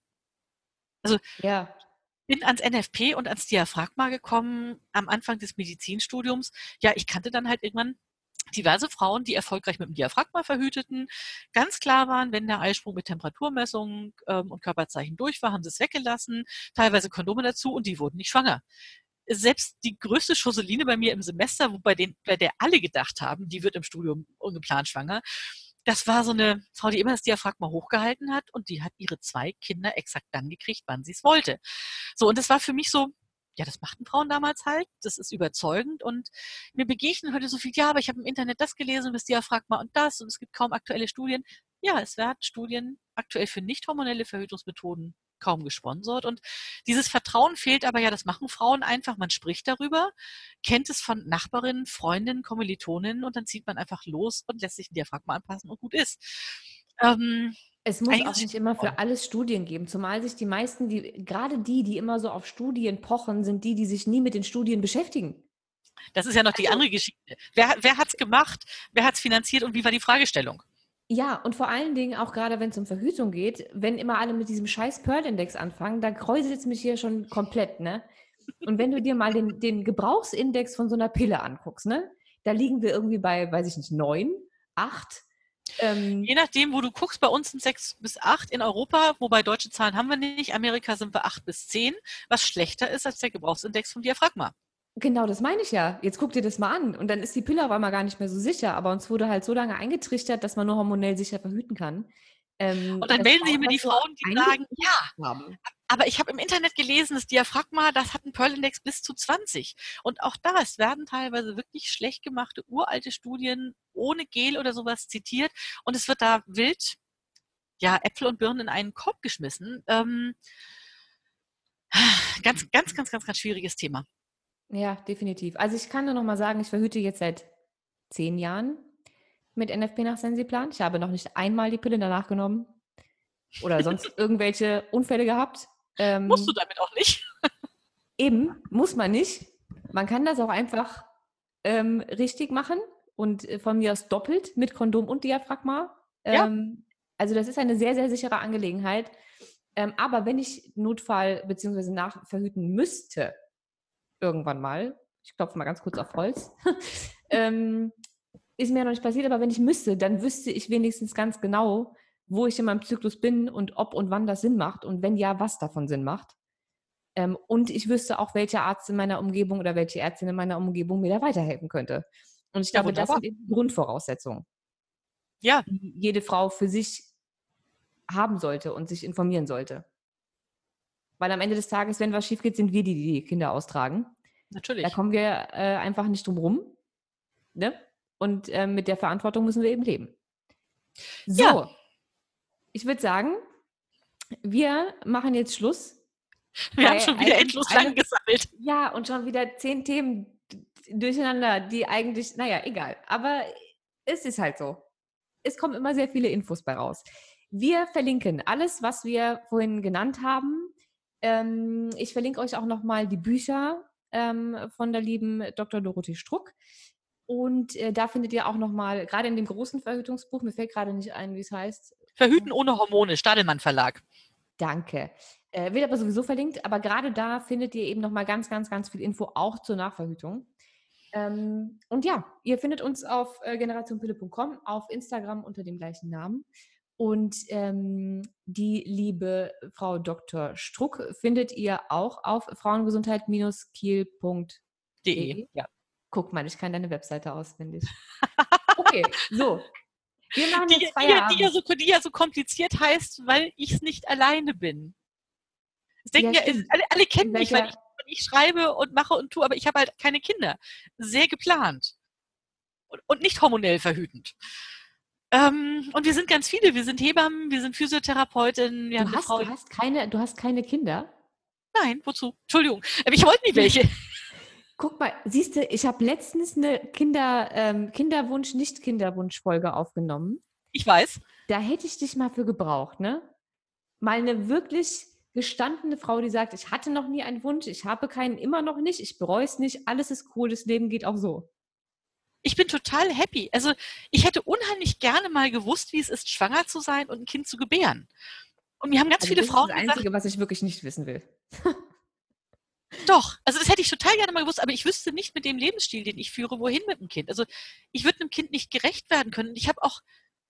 Also ja. bin ans NFP und ans Diaphragma gekommen am Anfang des Medizinstudiums. Ja, ich kannte dann halt irgendwann diverse Frauen, die erfolgreich mit dem Diaphragma verhüteten, ganz klar waren, wenn der Eisprung mit Temperaturmessung ähm, und Körperzeichen durch war, haben sie es weggelassen, teilweise Kondome dazu und die wurden nicht schwanger selbst die größte Schusseline bei mir im Semester, bei, den, bei der alle gedacht haben, die wird im Studium ungeplant schwanger, das war so eine Frau, die immer das Diaphragma hochgehalten hat und die hat ihre zwei Kinder exakt dann gekriegt, wann sie es wollte. So, und das war für mich so, ja, das machten Frauen damals halt, das ist überzeugend und mir begegnen heute so viel, ja, aber ich habe im Internet das gelesen, das Diaphragma und das und es gibt kaum aktuelle Studien. Ja, es werden Studien aktuell für nicht hormonelle Verhütungsmethoden kaum gesponsert. Und dieses Vertrauen fehlt aber ja, das machen Frauen einfach. Man spricht darüber, kennt es von Nachbarinnen, Freundinnen, Kommilitoninnen und dann zieht man einfach los und lässt sich ein Diaphragma anpassen und gut ist. Ähm, es muss auch nicht immer für alles Studien geben, zumal sich die meisten, die, gerade die, die immer so auf Studien pochen, sind die, die sich nie mit den Studien beschäftigen. Das ist ja noch die also andere Geschichte. Wer, wer hat es gemacht? Wer hat es finanziert und wie war die Fragestellung? Ja, und vor allen Dingen auch gerade, wenn es um Verhütung geht, wenn immer alle mit diesem scheiß Pearl-Index anfangen, da kräuselt es mich hier schon komplett, ne? Und wenn du dir mal den, den Gebrauchsindex von so einer Pille anguckst, ne? Da liegen wir irgendwie bei, weiß ich nicht, neun, acht. Ähm, Je nachdem, wo du guckst, bei uns sind sechs bis acht in Europa, wobei deutsche Zahlen haben wir nicht. Amerika sind wir acht bis zehn, was schlechter ist als der Gebrauchsindex vom Diaphragma. Genau, das meine ich ja. Jetzt guck dir das mal an. Und dann ist die Pille auf einmal gar nicht mehr so sicher. Aber uns wurde halt so lange eingetrichtert, dass man nur hormonell sicher verhüten kann. Ähm, und dann melden sich immer die Frauen, die sagen, ja, haben. aber ich habe im Internet gelesen, das Diaphragma, das hat einen Pearl-Index bis zu 20. Und auch da, es werden teilweise wirklich schlecht gemachte, uralte Studien ohne Gel oder sowas zitiert. Und es wird da wild, ja, Äpfel und Birnen in einen Korb geschmissen. Ähm, ganz, ganz, ganz, ganz, ganz schwieriges Thema. Ja, definitiv. Also ich kann nur noch mal sagen, ich verhüte jetzt seit zehn Jahren mit NFP nach Sensiplan. Ich habe noch nicht einmal die Pille danach genommen oder sonst irgendwelche Unfälle gehabt. Ähm, Musst du damit auch nicht? eben, muss man nicht. Man kann das auch einfach ähm, richtig machen und äh, von mir aus doppelt mit Kondom und Diaphragma. Ähm, ja. Also das ist eine sehr, sehr sichere Angelegenheit. Ähm, aber wenn ich Notfall bzw. nachverhüten müsste, irgendwann mal, ich klopfe mal ganz kurz auf Holz, ähm, ist mir noch nicht passiert, aber wenn ich müsste, dann wüsste ich wenigstens ganz genau, wo ich in meinem Zyklus bin und ob und wann das Sinn macht und wenn ja, was davon Sinn macht. Ähm, und ich wüsste auch, welcher Arzt in meiner Umgebung oder welche Ärztin in meiner Umgebung mir da weiterhelfen könnte. Und ich glaube, ja, das sind die Grundvoraussetzungen, ja. die jede Frau für sich haben sollte und sich informieren sollte. Weil am Ende des Tages, wenn was schief geht, sind wir die, die die Kinder austragen. Natürlich. Da kommen wir äh, einfach nicht drum rum. Ne? Und äh, mit der Verantwortung müssen wir eben leben. So, ja. ich würde sagen, wir machen jetzt Schluss. Wir haben schon wieder endlos lang gesammelt. Ja, und schon wieder zehn Themen durcheinander, die eigentlich, naja, egal. Aber es ist halt so. Es kommen immer sehr viele Infos bei raus. Wir verlinken alles, was wir vorhin genannt haben. Ähm, ich verlinke euch auch nochmal die Bücher ähm, von der lieben Dr. Dorothee Struck. Und äh, da findet ihr auch nochmal, gerade in dem großen Verhütungsbuch, mir fällt gerade nicht ein, wie es heißt. Verhüten ohne Hormone, Stadelmann Verlag. Danke. Äh, wird aber sowieso verlinkt, aber gerade da findet ihr eben nochmal ganz, ganz, ganz viel Info auch zur Nachverhütung. Ähm, und ja, ihr findet uns auf äh, generationpille.com, auf Instagram unter dem gleichen Namen. Und ähm, die liebe Frau Dr. Struck findet ihr auch auf frauengesundheit-kiel.de. Ja. Guck mal, ich kann deine Webseite auswendig. Okay, so. Wir machen die, jetzt Feierabend. Die, die, ja so, die ja so kompliziert heißt, weil ich es nicht alleine bin. Das denken ja, ja alle, alle, kennen mich, weil ich, weil ich, schreibe und mache und tue, aber ich habe halt keine Kinder. Sehr geplant. Und, und nicht hormonell verhütend. Ähm, und wir sind ganz viele. Wir sind Hebammen, wir sind Physiotherapeutinnen. Du hast, du, hast keine, du hast keine Kinder? Nein, wozu? Entschuldigung. Ich wollte nie welche. Guck mal, siehst du, ich habe letztens eine Kinder, ähm, Kinderwunsch, Nicht-Kinderwunsch-Folge aufgenommen. Ich weiß. Da hätte ich dich mal für gebraucht, ne? Mal eine wirklich gestandene Frau, die sagt, ich hatte noch nie einen Wunsch, ich habe keinen immer noch nicht, ich bereue es nicht, alles ist cool, das Leben geht auch so. Ich bin total happy. Also ich hätte unheimlich gerne mal gewusst, wie es ist, schwanger zu sein und ein Kind zu gebären. Und mir haben ganz also viele Frauen. Das ist das Einzige, gesagt, was ich wirklich nicht wissen will. Doch, also das hätte ich total gerne mal gewusst, aber ich wüsste nicht mit dem Lebensstil, den ich führe, wohin mit dem Kind. Also ich würde einem Kind nicht gerecht werden können. Und ich habe auch,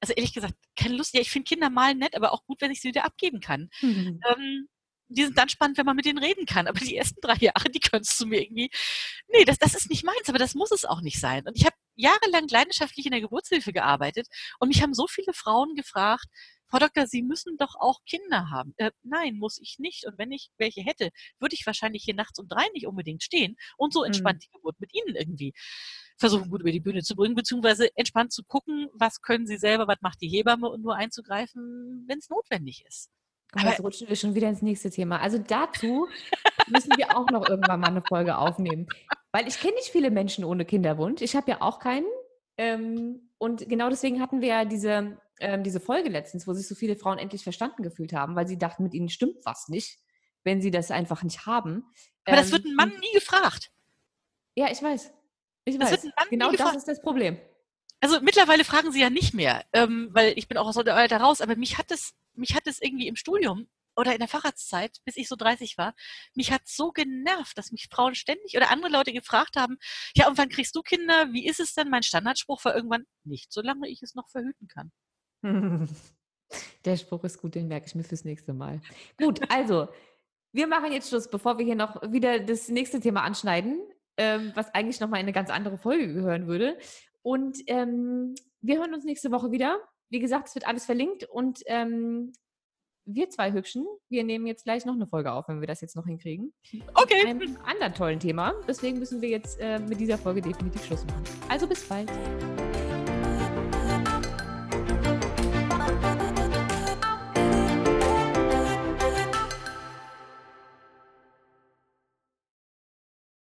also ehrlich gesagt, keine Lust. Ja, ich finde Kinder malen nett, aber auch gut, wenn ich sie wieder abgeben kann. Mhm. Ähm, die sind dann spannend, wenn man mit denen reden kann. Aber die ersten drei Jahre, die könntest du mir irgendwie. Nee, das, das ist nicht meins, aber das muss es auch nicht sein. Und ich habe jahrelang leidenschaftlich in der Geburtshilfe gearbeitet und mich haben so viele Frauen gefragt, Frau Doktor, Sie müssen doch auch Kinder haben. Äh, nein, muss ich nicht. Und wenn ich welche hätte, würde ich wahrscheinlich hier nachts um drei nicht unbedingt stehen und so entspannt mhm. die Geburt mit Ihnen irgendwie versuchen, gut über die Bühne zu bringen, beziehungsweise entspannt zu gucken, was können Sie selber, was macht die Hebamme und nur einzugreifen, wenn es notwendig ist. Aber jetzt rutschen wir schon wieder ins nächste Thema. Also dazu müssen wir auch noch irgendwann mal eine Folge aufnehmen. Weil ich kenne nicht viele Menschen ohne Kinderwunsch. Ich habe ja auch keinen. Ähm, und genau deswegen hatten wir ja diese ähm, diese Folge letztens, wo sich so viele Frauen endlich verstanden gefühlt haben, weil sie dachten, mit ihnen stimmt was nicht, wenn sie das einfach nicht haben. Aber ähm, das wird ein Mann nie gefragt. Ja, ich weiß. Ich das weiß. genau das ist das Problem. Also mittlerweile fragen sie ja nicht mehr, ähm, weil ich bin auch aus der Alter raus, aber mich hat es, mich hat es irgendwie im Studium oder in der Facharztzeit, bis ich so 30 war, mich hat so genervt, dass mich Frauen ständig oder andere Leute gefragt haben, ja, und wann kriegst du Kinder? Wie ist es denn? Mein Standardspruch war irgendwann, nicht solange ich es noch verhüten kann. Der Spruch ist gut, den merke ich mir fürs nächste Mal. Gut, also, wir machen jetzt Schluss, bevor wir hier noch wieder das nächste Thema anschneiden, ähm, was eigentlich nochmal in eine ganz andere Folge gehören würde. Und ähm, wir hören uns nächste Woche wieder. Wie gesagt, es wird alles verlinkt und ähm, wir zwei Hübschen, wir nehmen jetzt gleich noch eine Folge auf, wenn wir das jetzt noch hinkriegen. Okay. Mit einem anderen tollen Thema. Deswegen müssen wir jetzt äh, mit dieser Folge definitiv Schluss machen. Also bis bald.